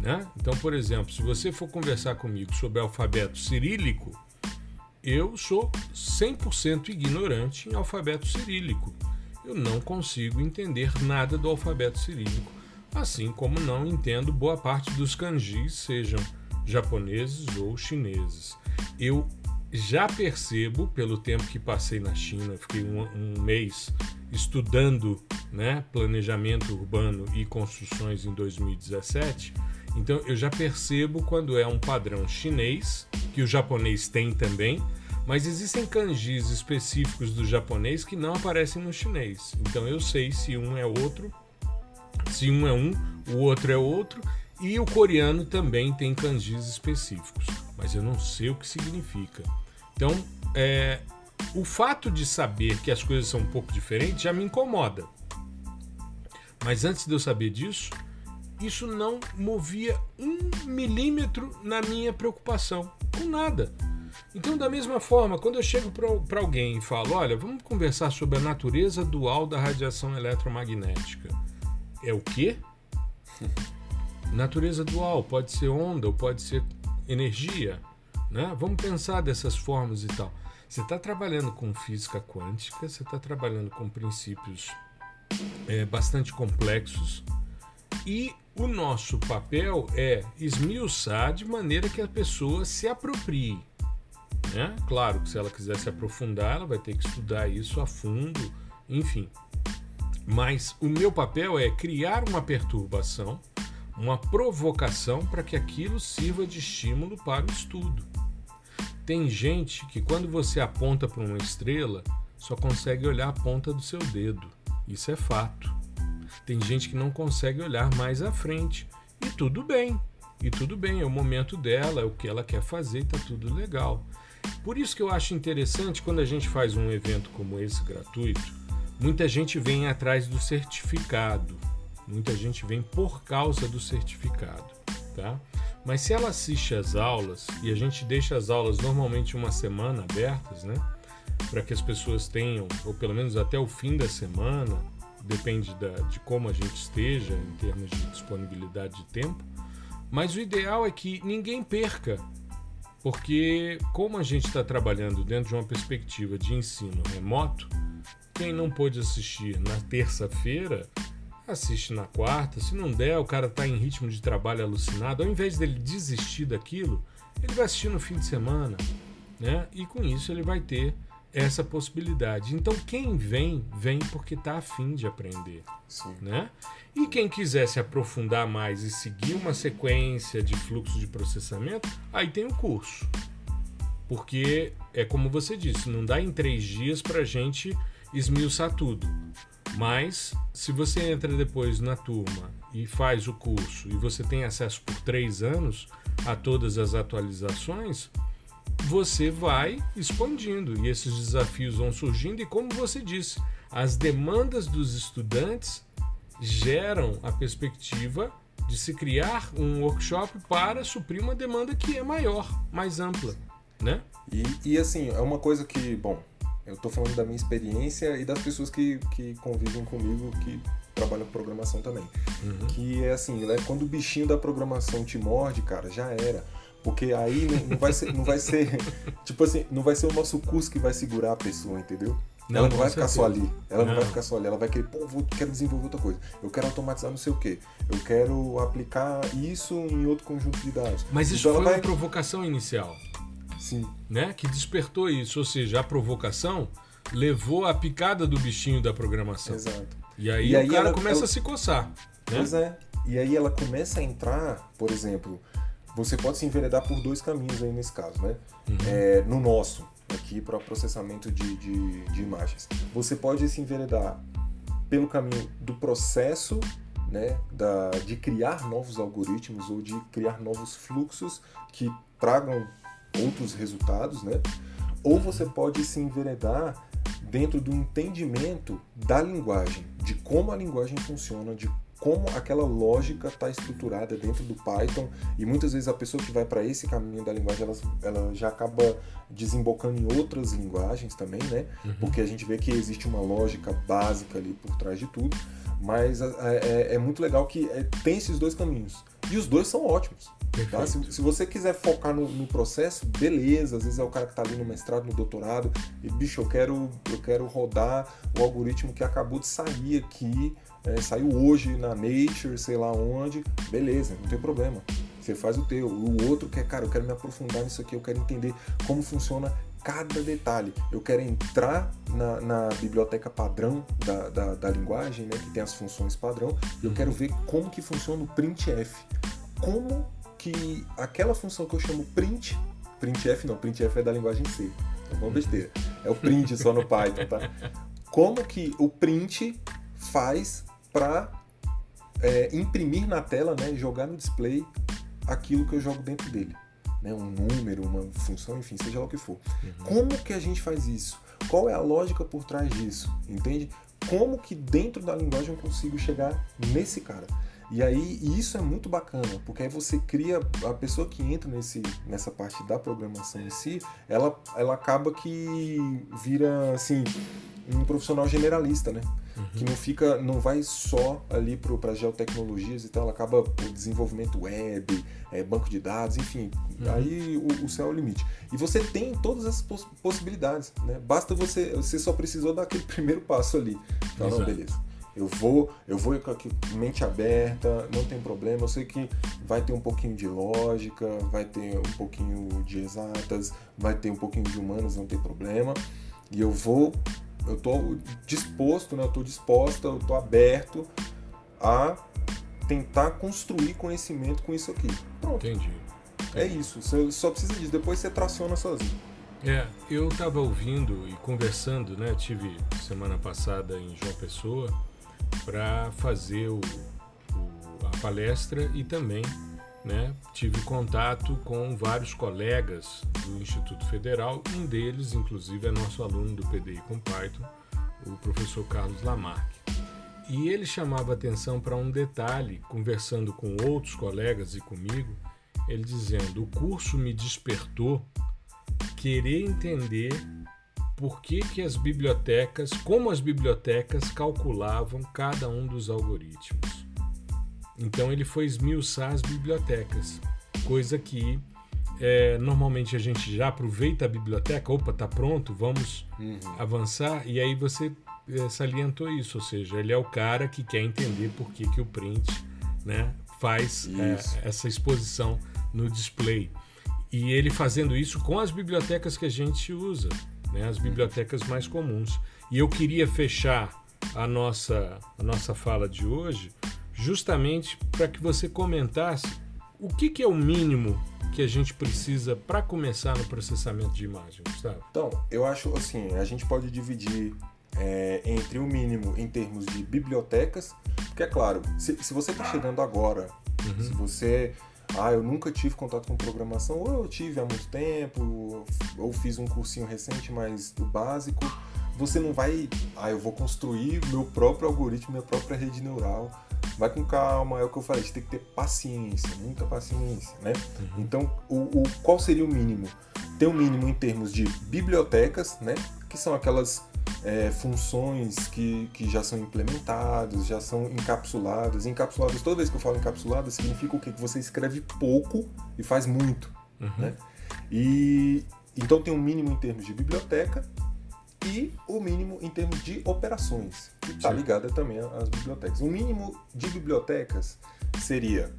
Né? Então, por exemplo, se você for conversar comigo sobre alfabeto cirílico, eu sou 100% ignorante em alfabeto cirílico. Eu não consigo entender nada do alfabeto cirílico, assim como não entendo boa parte dos kanjis, sejam japoneses ou chineses. Eu já percebo, pelo tempo que passei na China, fiquei um, um mês estudando né, planejamento urbano e construções em 2017 então eu já percebo quando é um padrão chinês, que o japonês tem também, mas existem kanjis específicos do japonês que não aparecem no chinês. Então eu sei se um é outro, se um é um, o outro é outro, e o coreano também tem kanjis específicos, mas eu não sei o que significa. Então, é, o fato de saber que as coisas são um pouco diferentes já me incomoda. Mas antes de eu saber disso, isso não movia um milímetro na minha preocupação, com nada. Então, da mesma forma, quando eu chego para alguém e falo: Olha, vamos conversar sobre a natureza dual da radiação eletromagnética. É o quê? natureza dual pode ser onda ou pode ser energia. Né? Vamos pensar dessas formas e tal. Você está trabalhando com física quântica, você está trabalhando com princípios é, bastante complexos e o nosso papel é esmiuçar de maneira que a pessoa se aproprie. Né? Claro que se ela quiser se aprofundar, ela vai ter que estudar isso a fundo, enfim. Mas o meu papel é criar uma perturbação, uma provocação para que aquilo sirva de estímulo para o estudo. Tem gente que, quando você aponta para uma estrela, só consegue olhar a ponta do seu dedo. Isso é fato. Tem gente que não consegue olhar mais à frente. E tudo bem. E tudo bem, é o momento dela, é o que ela quer fazer e tá tudo legal. Por isso que eu acho interessante quando a gente faz um evento como esse gratuito, muita gente vem atrás do certificado. Muita gente vem por causa do certificado, tá? Mas se ela assiste às aulas e a gente deixa as aulas normalmente uma semana abertas, né? Para que as pessoas tenham, ou pelo menos até o fim da semana, depende da, de como a gente esteja em termos de disponibilidade de tempo. Mas o ideal é que ninguém perca, porque como a gente está trabalhando dentro de uma perspectiva de ensino remoto, quem não pôde assistir na terça-feira assiste na quarta. Se não der, o cara está em ritmo de trabalho alucinado. Ao invés dele desistir daquilo, ele vai assistir no fim de semana, né? E com isso ele vai ter essa possibilidade. Então quem vem, vem porque está afim de aprender, Sim. né? E quem quiser se aprofundar mais e seguir uma sequência de fluxo de processamento, aí tem o curso. Porque é como você disse, não dá em três dias para a gente esmiuçar tudo. Mas se você entra depois na turma e faz o curso e você tem acesso por três anos a todas as atualizações, você vai expandindo e esses desafios vão surgindo. E como você disse, as demandas dos estudantes geram a perspectiva de se criar um workshop para suprir uma demanda que é maior, mais ampla, né? E, e assim, é uma coisa que, bom, eu estou falando da minha experiência e das pessoas que, que convivem comigo, que trabalham com programação também. Uhum. Que é assim, né, quando o bichinho da programação te morde, cara, já era. Porque aí não, não vai ser, não vai ser, tipo assim, não vai ser o nosso curso que vai segurar a pessoa, entendeu? ela não vai ficar certeza. só ali. Ela não. Não. vai ficar só ali. Ela vai querer, pô, vou, quero desenvolver outra coisa. Eu quero automatizar não sei o quê. Eu quero aplicar isso em outro conjunto de dados. Mas isso então foi ela uma vai. provocação inicial, Sim, né? Que despertou isso, ou seja, a provocação levou a picada do bichinho da programação. exato. E aí, E o aí cara ela- começa ela- a se coçar. Né? Pois é. E aí ela começa a entrar, por exemplo, você pode se enveredar por dois caminhos aí nesse caso, né? Uhum. É, no nosso, aqui para processamento de, de, de imagens. Você pode se enveredar pelo caminho do processo, né, da, de criar novos algoritmos ou de criar novos fluxos que tragam outros resultados, né? Ou você pode se enveredar dentro do entendimento da linguagem, de como a linguagem funciona, de como aquela lógica está estruturada dentro do Python e muitas vezes a pessoa que vai para esse caminho da linguagem ela, ela já acaba desembocando em outras linguagens também, né? Porque a gente vê que existe uma lógica básica ali por trás de tudo, mas é, é- é muito legal que é, tem esses dois caminhos e os dois são ótimos. Tá? Se, se você quiser focar no, no processo, beleza. Às vezes é o cara que está ali no mestrado, no doutorado, e bicho, eu quero, eu quero rodar o algoritmo que acabou de sair aqui, é, saiu hoje na Nature, sei lá onde. Beleza, não tem problema. Você faz o teu. O outro quer, cara, eu quero me aprofundar nisso aqui, eu quero entender como funciona cada detalhe. Eu quero entrar na, na biblioteca padrão da, da, da linguagem, né, que tem as funções padrão, e eu quero ver como que funciona o printf. Como que aquela função que eu chamo print, printf não, printf é da linguagem C, é uma besteira. É o print só no Python, tá? Como que o print faz para imprimir na tela, né, jogar no display aquilo que eu jogo dentro dele. Né, um número, uma função, enfim, seja lá o que for. Como que a gente faz isso? Qual é a lógica por trás disso? Entende? Como que dentro da linguagem eu consigo chegar nesse cara? E aí e isso é muito bacana, porque aí você cria a pessoa que entra nesse, nessa parte da programação em si, ela, ela acaba que vira assim um profissional generalista, né? Que não fica, não vai só ali para geotecnologias e tal, ela acaba o desenvolvimento web, é, banco de dados, enfim. Aí o, o céu é o limite. E você tem todas essas poss- possibilidades, né? Basta você, você só precisou dar aquele primeiro passo ali. Então, não, beleza. Eu vou, eu vou com a mente aberta, não tem problema. Eu sei que vai ter um pouquinho de lógica, vai ter um pouquinho de exatas, vai ter um pouquinho de humanas, não tem problema. E eu vou, eu tô disposto, né? Eu tô disposta, eu tô aberto a tentar construir conhecimento com isso aqui. Pronto, Entendi. é isso. Você só precisa disso. Depois você traciona sozinho. É, eu estava ouvindo e conversando, né? Tive semana passada em João Pessoa para fazer o, o, a palestra e também né, tive contato com vários colegas do Instituto Federal, um deles, inclusive, é nosso aluno do PDI com Python, o professor Carlos Lamarck. E ele chamava atenção para um detalhe, conversando com outros colegas e comigo, ele dizendo: o curso me despertou querer entender por que, que as bibliotecas, como as bibliotecas calculavam cada um dos algoritmos. Então ele foi esmiuçar as bibliotecas, coisa que é, normalmente a gente já aproveita a biblioteca, opa, tá pronto, vamos uhum. avançar, e aí você é, salientou isso, ou seja, ele é o cara que quer entender por que, que o print né, faz é, essa exposição no display. E ele fazendo isso com as bibliotecas que a gente usa, né, as bibliotecas mais comuns. E eu queria fechar a nossa, a nossa fala de hoje justamente para que você comentasse o que, que, é o mínimo que a gente precisa para começar no processamento de imagem, Gustavo. Então, eu acho assim, a gente pode dividir é, entre o mínimo em termos de bibliotecas, porque é claro, se, se você está chegando agora, uhum. se você ah, eu nunca tive contato com programação, ou eu tive há muito tempo, ou fiz um cursinho recente, mas do básico, você não vai, ah, eu vou construir meu próprio algoritmo, minha própria rede neural. Vai com calma, é o que eu falei, gente tem que ter paciência, muita paciência, né? Uhum. Então, o, o, qual seria o mínimo? Tem o um mínimo em termos de bibliotecas, né? Que são aquelas é, funções que, que já são implementadas, já são encapsuladas. Encapsuladas, toda vez que eu falo encapsuladas, significa o quê? Que você escreve pouco e faz muito. Uhum. Né? E então tem um mínimo em termos de biblioteca e o mínimo em termos de operações, que está ligada também às bibliotecas. O mínimo de bibliotecas seria,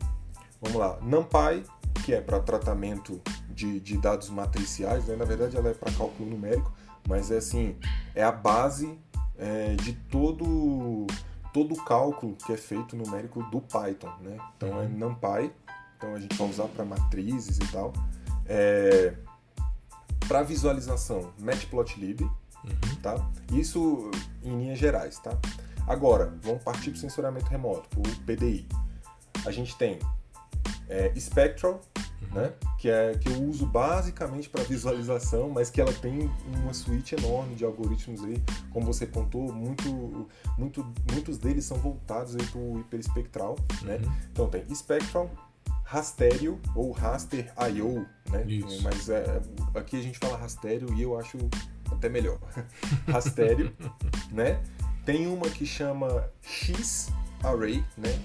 vamos lá, NumPy, que é para tratamento de, de dados matriciais, né? na verdade ela é para cálculo numérico, mas é assim, é a base é, de todo todo o cálculo que é feito numérico do Python, né? Então é uhum. NumPy, então a gente vai usar para matrizes e tal. É, para visualização, Matplotlib, uhum. tá? Isso em linhas gerais, tá? Agora, vamos partir para o sensoramento remoto, o PDI. A gente tem é, Spectral, né? Que é que eu uso basicamente para visualização, mas que ela tem uma suíte enorme de algoritmos aí, como você contou, muito, muito, muitos deles são voltados para o hiperespectral, né? Uhum. Então tem Spectral, Rastério ou Raster I/O, né? Isso. Mas é, aqui a gente fala Rastério e eu acho até melhor. Rastério, né? Tem uma que chama X Array, né?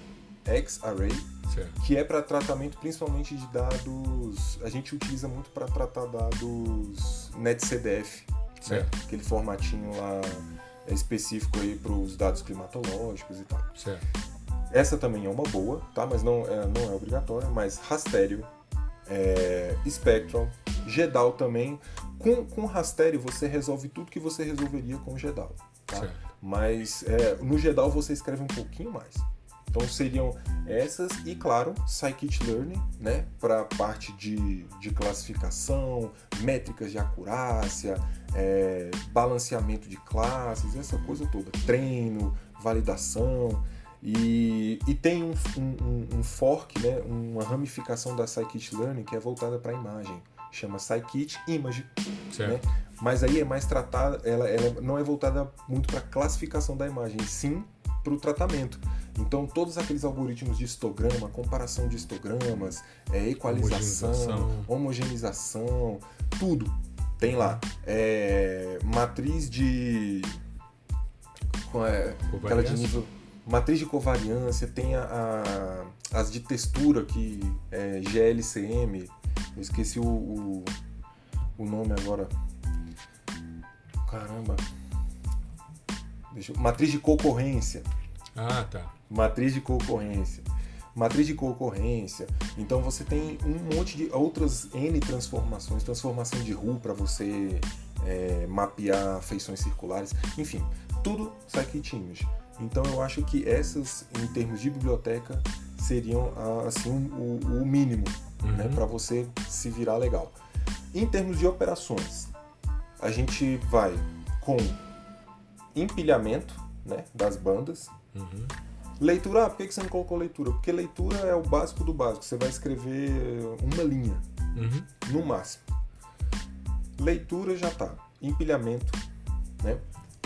X Array certo. que é para tratamento principalmente de dados. A gente utiliza muito para tratar dados NetCDF, né? aquele formatinho lá específico aí para os dados climatológicos e tal. Certo. Essa também é uma boa, tá? Mas não é, não é obrigatória. Mas Rastério, é, Spectral, GEDAL também. Com, com Rastério você resolve tudo que você resolveria com GEDAL. Tá? Mas é, no GEDAL você escreve um pouquinho mais. Então seriam essas e, claro, Scikit-Learning, né, para a parte de, de classificação, métricas de acurácia, é, balanceamento de classes, essa coisa toda, treino, validação. E, e tem um, um, um fork, né, uma ramificação da Scikit-Learning que é voltada para a imagem, chama Scikit Image. Né? Mas aí é mais tratada, ela, ela não é voltada muito para classificação da imagem, sim para o tratamento. Então, todos aqueles algoritmos de histograma, comparação de histogramas, é, equalização, homogeneização. homogeneização, tudo tem lá. É, matriz de. É, aquela de nível. Matriz de covariância, tem a, a, as de textura que é GLCM, eu esqueci o, o, o nome agora. Caramba. Deixa eu, matriz de concorrência. Ah, tá. Matriz de concorrência. Matriz de concorrência. Então você tem um monte de outras N transformações, transformação de RU para você é, mapear feições circulares, enfim, tudo Scikit Image. Então eu acho que essas, em termos de biblioteca, seriam assim o, o mínimo uhum. né, para você se virar legal. Em termos de operações, a gente vai com empilhamento né, das bandas. Uhum. Leitura, ah, por que você não colocou leitura? Porque leitura é o básico do básico. Você vai escrever uma linha, Uhum. no máximo. Leitura já tá. Empilhamento, né?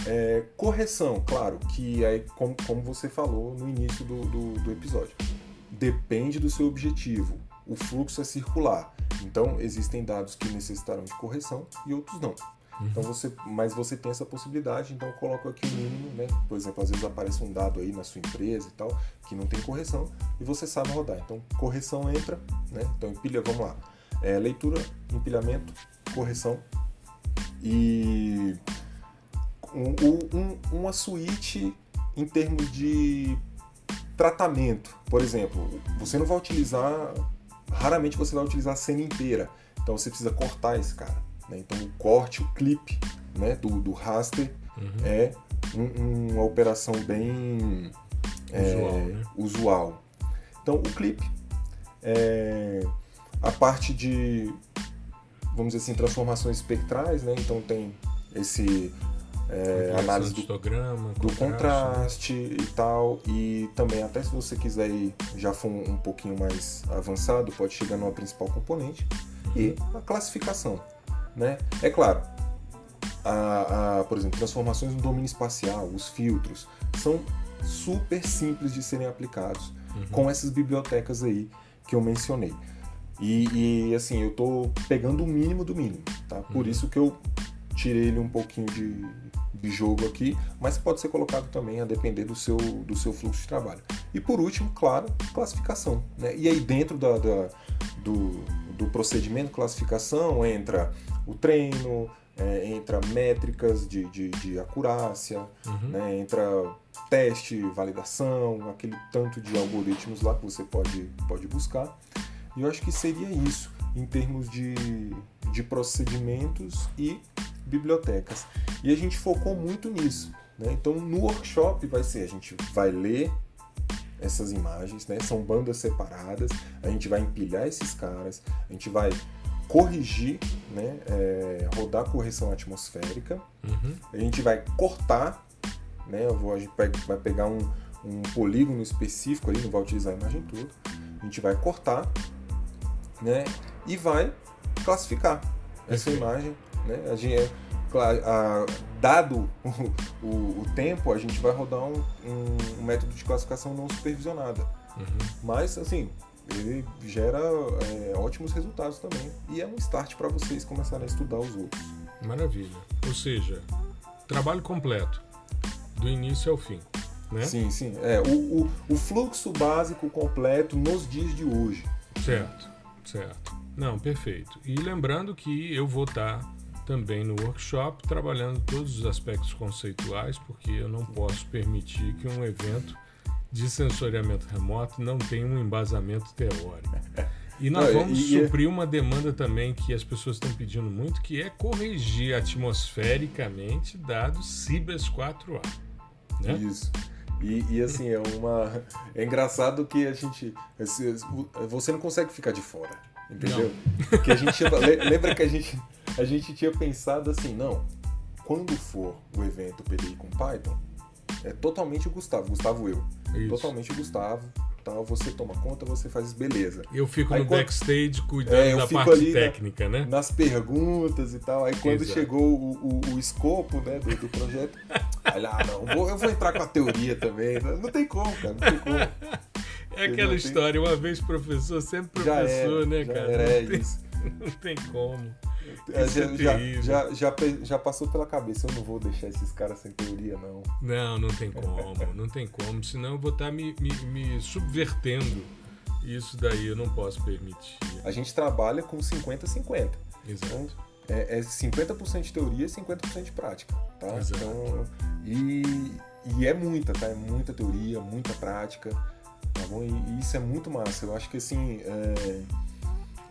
É, correção, claro, que é como, como você falou no início do, do, do episódio. Depende do seu objetivo. O fluxo é circular. Então, existem dados que necessitarão de correção e outros não. Então você, mas você tem essa possibilidade, então coloco aqui o mínimo, né? Por exemplo, às vezes aparece um dado aí na sua empresa e tal, que não tem correção, e você sabe rodar. Então, correção entra, né? Então, empilha, vamos lá. É, leitura, empilhamento, correção e um, um- uma suíte em termos de tratamento. Por exemplo, você não vai utilizar, raramente você vai utilizar a cena inteira. Então você precisa cortar esse cara. né? Então o corte, o clipe né, do, do raster é um- uma operação bem é, Usual, né? usual. Então o clipe, é, a parte de, vamos dizer assim, transformações espectrais, né? Então tem esse é, análise do histograma, do contraste e tal. E também, até se você quiser ir já for um, um pouquinho mais avançado, pode chegar numa principal componente. E a classificação. Né? É claro, a, a, por exemplo, transformações no domínio espacial, os filtros, são super simples de serem aplicados com essas bibliotecas aí que eu mencionei. E, e, assim, eu tô pegando o mínimo do mínimo, tá? Por isso que eu tirei ele um pouquinho de, de jogo aqui, mas pode ser colocado também a depender do seu, do seu fluxo de trabalho. E por último, claro, classificação. Né? E aí dentro da, da- do, do procedimento classificação entra o treino, é, entra métricas de, de, de acurácia, né? entra teste, validação, aquele tanto de algoritmos lá que você pode, pode buscar. E eu acho que seria isso em termos de, de procedimentos e bibliotecas. E a gente focou muito nisso. Né? Então no workshop vai ser, a gente vai ler essas imagens, né? são bandas separadas, a gente vai empilhar esses caras, a gente vai corrigir, né? é, rodar correção atmosférica, Uhum. a gente vai cortar, né? Eu vou, a gente vai, pegar um, um polígono específico ali, não vai utilizar a imagem toda. A gente vai cortar, né? E vai classificar essa imagem, né? A gente, é, claro, a- dado o, o- o tempo, a gente vai rodar um, um- um método de classificação não supervisionada. Uhum. Mas, assim, ele gera é, ótimos resultados também. E é um start para vocês começarem a estudar os outros. Maravilha. Ou seja, trabalho completo, do início ao fim. Né? Sim, sim. É, o, o, o fluxo básico completo nos dias de hoje. Certo, certo. Não, perfeito. E lembrando que eu vou estar também no workshop trabalhando todos os aspectos conceituais, porque eu não posso permitir que um evento de sensoriamento remoto não tenha um embasamento teórico. E nós Não, vamos e- suprir uma demanda também que as pessoas estão pedindo muito, que é corrigir atmosfericamente dados Cibers 4A. Né? Isso. E, e, assim, é uma. É engraçado que a gente. Você não consegue ficar de fora. Entendeu? Porque a gente. Lembra que a gente, a gente tinha pensado assim, não. Quando for o evento PDI com Python, é totalmente o Gustavo. Gustavo eu. Isso. Totalmente o Gustavo. Tal, você toma conta, você faz beleza. Eu fico Aí no quando- backstage cuidando É, da parte ali, técnica, né? nas perguntas e tal. Aí quando Exato. chegou o, o, o escopo né, do, do projeto, aí ah, não, vou- eu vou entrar com a teoria também. Não tem como, cara, não tem como. É aquela tem- história, uma vez professor, sempre Já professor, era, né, já cara? era, não, é tem, isso. não tem como. É, Isso é já, já, já, já, já passou pela cabeça, eu não vou deixar esses caras sem teoria, não. Não, não tem como, não tem como. Senão eu vou estar me, me, me subvertendo. Isso daí eu não posso permitir. A gente trabalha com 50-50. Exato. Então, é, é 50% de teoria e 50% de prática, tá? Exato. Então, e, e é muita, tá? É muita teoria, muita prática, tá bom? E, e isso é muito massa. Eu acho que, assim, é,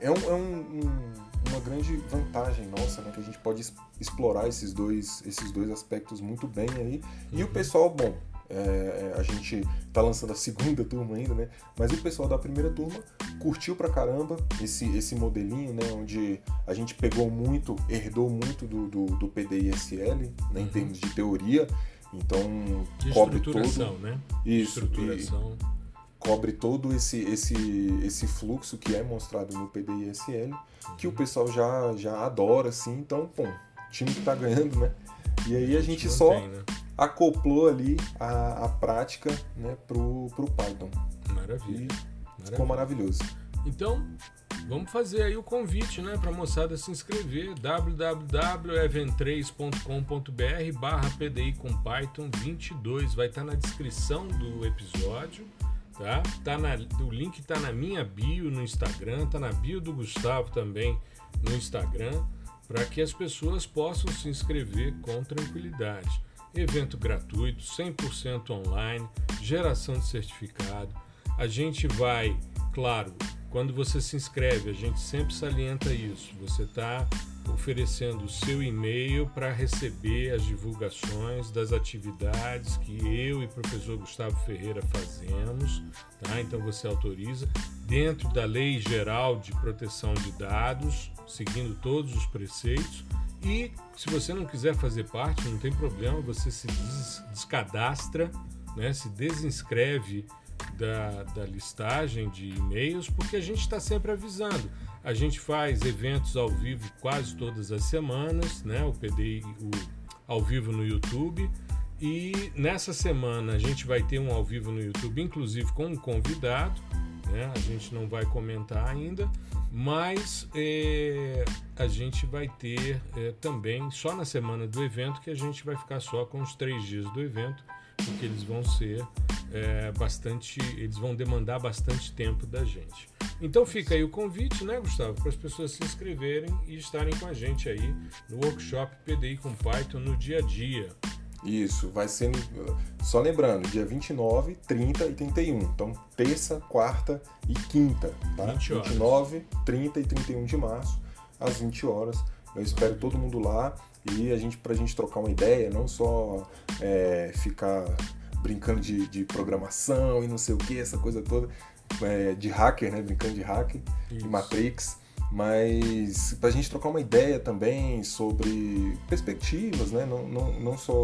é, um- é um- um- uma grande vantagem nossa, né? Que a gente pode explorar esses dois, esses dois aspectos muito bem aí. E o Uhum. pessoal, bom, é, a gente tá lançando a segunda turma ainda, né? Mas o pessoal da primeira turma curtiu pra caramba esse, esse modelinho, né? Onde a gente pegou muito, herdou muito do, do, do PDISL, né? Em uhum. termos de teoria. Então, de cobre todo. né? Isso. Estruturação. Cobre todo esse, esse, esse fluxo que é mostrado no PDISL, que o uhum. pessoal já, já adora, assim. Então, pô, time que tá ganhando, né? E aí a gente só tem, né? acoplou ali a, a prática né, pro, pro Python. Maravilha. E ficou maravilhoso. Então, vamos fazer aí o convite, né, para a moçada se inscrever, www.event3.com.br barra PDI com Python 22, vai estar tá na descrição do episódio, tá? tá na, o link está na minha bio no Instagram, tá na bio do Gustavo também no Instagram, para que as pessoas possam se inscrever com tranquilidade. Evento gratuito, 100% online, geração de certificado. A gente vai, claro, quando você se inscreve, a gente sempre salienta isso. Você está oferecendo o seu e-mail para receber as divulgações das atividades que eu e o professor Gustavo Ferreira fazemos, tá? Então você autoriza dentro da Lei Geral de Proteção de Dados, seguindo todos os preceitos. E se você não quiser fazer parte, não tem problema, você se descadastra, né? se desinscreve da, da listagem de e-mails, porque a gente está sempre avisando. A gente faz eventos ao vivo quase todas as semanas, né? O PDI o, ao vivo no YouTube. E nessa semana a gente vai ter um ao vivo no YouTube, inclusive com um convidado. Né? A gente não vai comentar ainda, mas é, a gente vai ter é, também só na semana do evento que a gente vai ficar só com os três dias do evento, porque eles vão ser é, bastante, eles vão demandar bastante tempo da gente. Então fica aí o convite, né, Gustavo, para as pessoas se inscreverem e estarem com a gente aí no workshop PDI com Python no dia a dia. Isso, vai ser, só lembrando, dia 29, 30 e 31. Então, terça, quarta e quinta, tá? 20 horas. 29, 30 e 31 de março, às 20 horas. Eu espero todo mundo lá e a gente, pra gente trocar uma ideia, não só é, ficar brincando de, de, programação e não sei o que, essa coisa toda, é, de hacker, né? Brincando de hacker, Isso. de Matrix. Mas para a gente trocar uma ideia também sobre perspectivas, né? Não, não, não só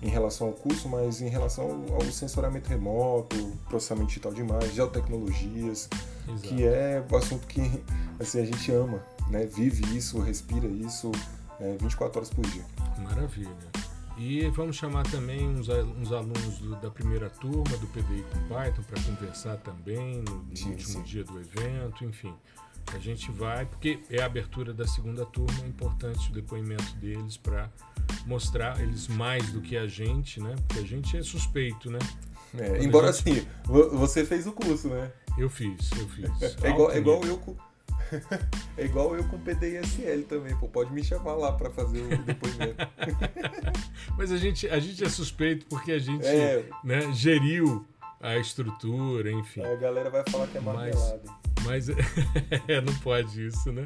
em relação ao curso, mas em relação ao sensoriamento remoto, processamento digital de imagens, geotecnologias, Exato. que é o assunto que assim, a gente ama, né? Vive isso, respira isso é, 24 horas por dia. Maravilha. E vamos chamar também uns, uns alunos do, da primeira turma do PDI com Python para conversar também no, no sim, último sim. dia do evento, enfim. A gente vai, porque é a abertura da segunda turma, é importante o depoimento deles para mostrar eles mais do que a gente, né? Porque a gente é suspeito, né? É, embora gente... assim, você fez o curso, né? Eu fiz, eu fiz. é, igual, é igual eu com. é igual eu com PDISL também, pô. Pode me chamar lá para fazer o depoimento. Mas a gente, a gente é suspeito porque a gente é. né, geriu a estrutura, enfim. A galera vai falar que é marmelada. Mas, mas é, não pode isso, né?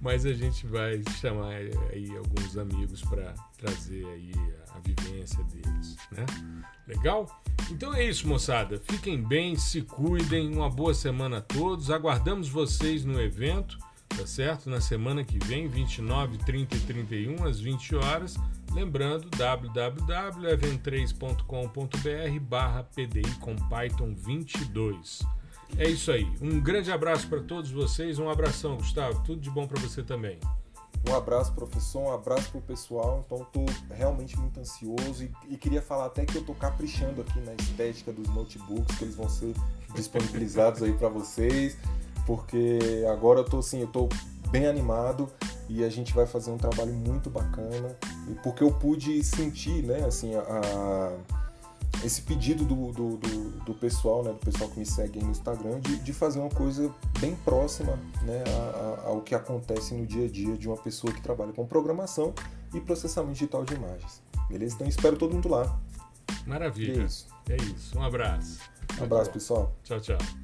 Mas a gente vai chamar aí alguns amigos para trazer aí a, a vivência deles, né? Legal? Então é isso, moçada. Fiquem bem, se cuidem, uma boa semana a todos. Aguardamos vocês no evento, tá certo? Na semana que vem, 29, 30 e 31, às 20 horas. Lembrando, www.event3.com.br barra PDI com Python 22. É isso aí. Um grande abraço para todos vocês. Um abração, Gustavo. Tudo de bom para você também. Um abraço, professor. Um abraço pro pessoal. Então, estou realmente muito ansioso e, e, queria falar até que eu estou caprichando aqui na estética dos notebooks que eles vão ser disponibilizados aí para vocês, porque agora eu tô assim, eu tô bem animado e a gente vai fazer um trabalho muito bacana, porque eu pude sentir, né, assim, a, a esse pedido do, do, do, do, pessoal, né, do pessoal que me segue no Instagram, de, de fazer uma coisa bem próxima né, a, a, ao que acontece no dia a dia de uma pessoa que trabalha com programação e processamento digital de imagens. Beleza? Então espero todo mundo lá. Maravilha. É isso. É isso. Um abraço. Um abraço, pessoal. Tchau, tchau.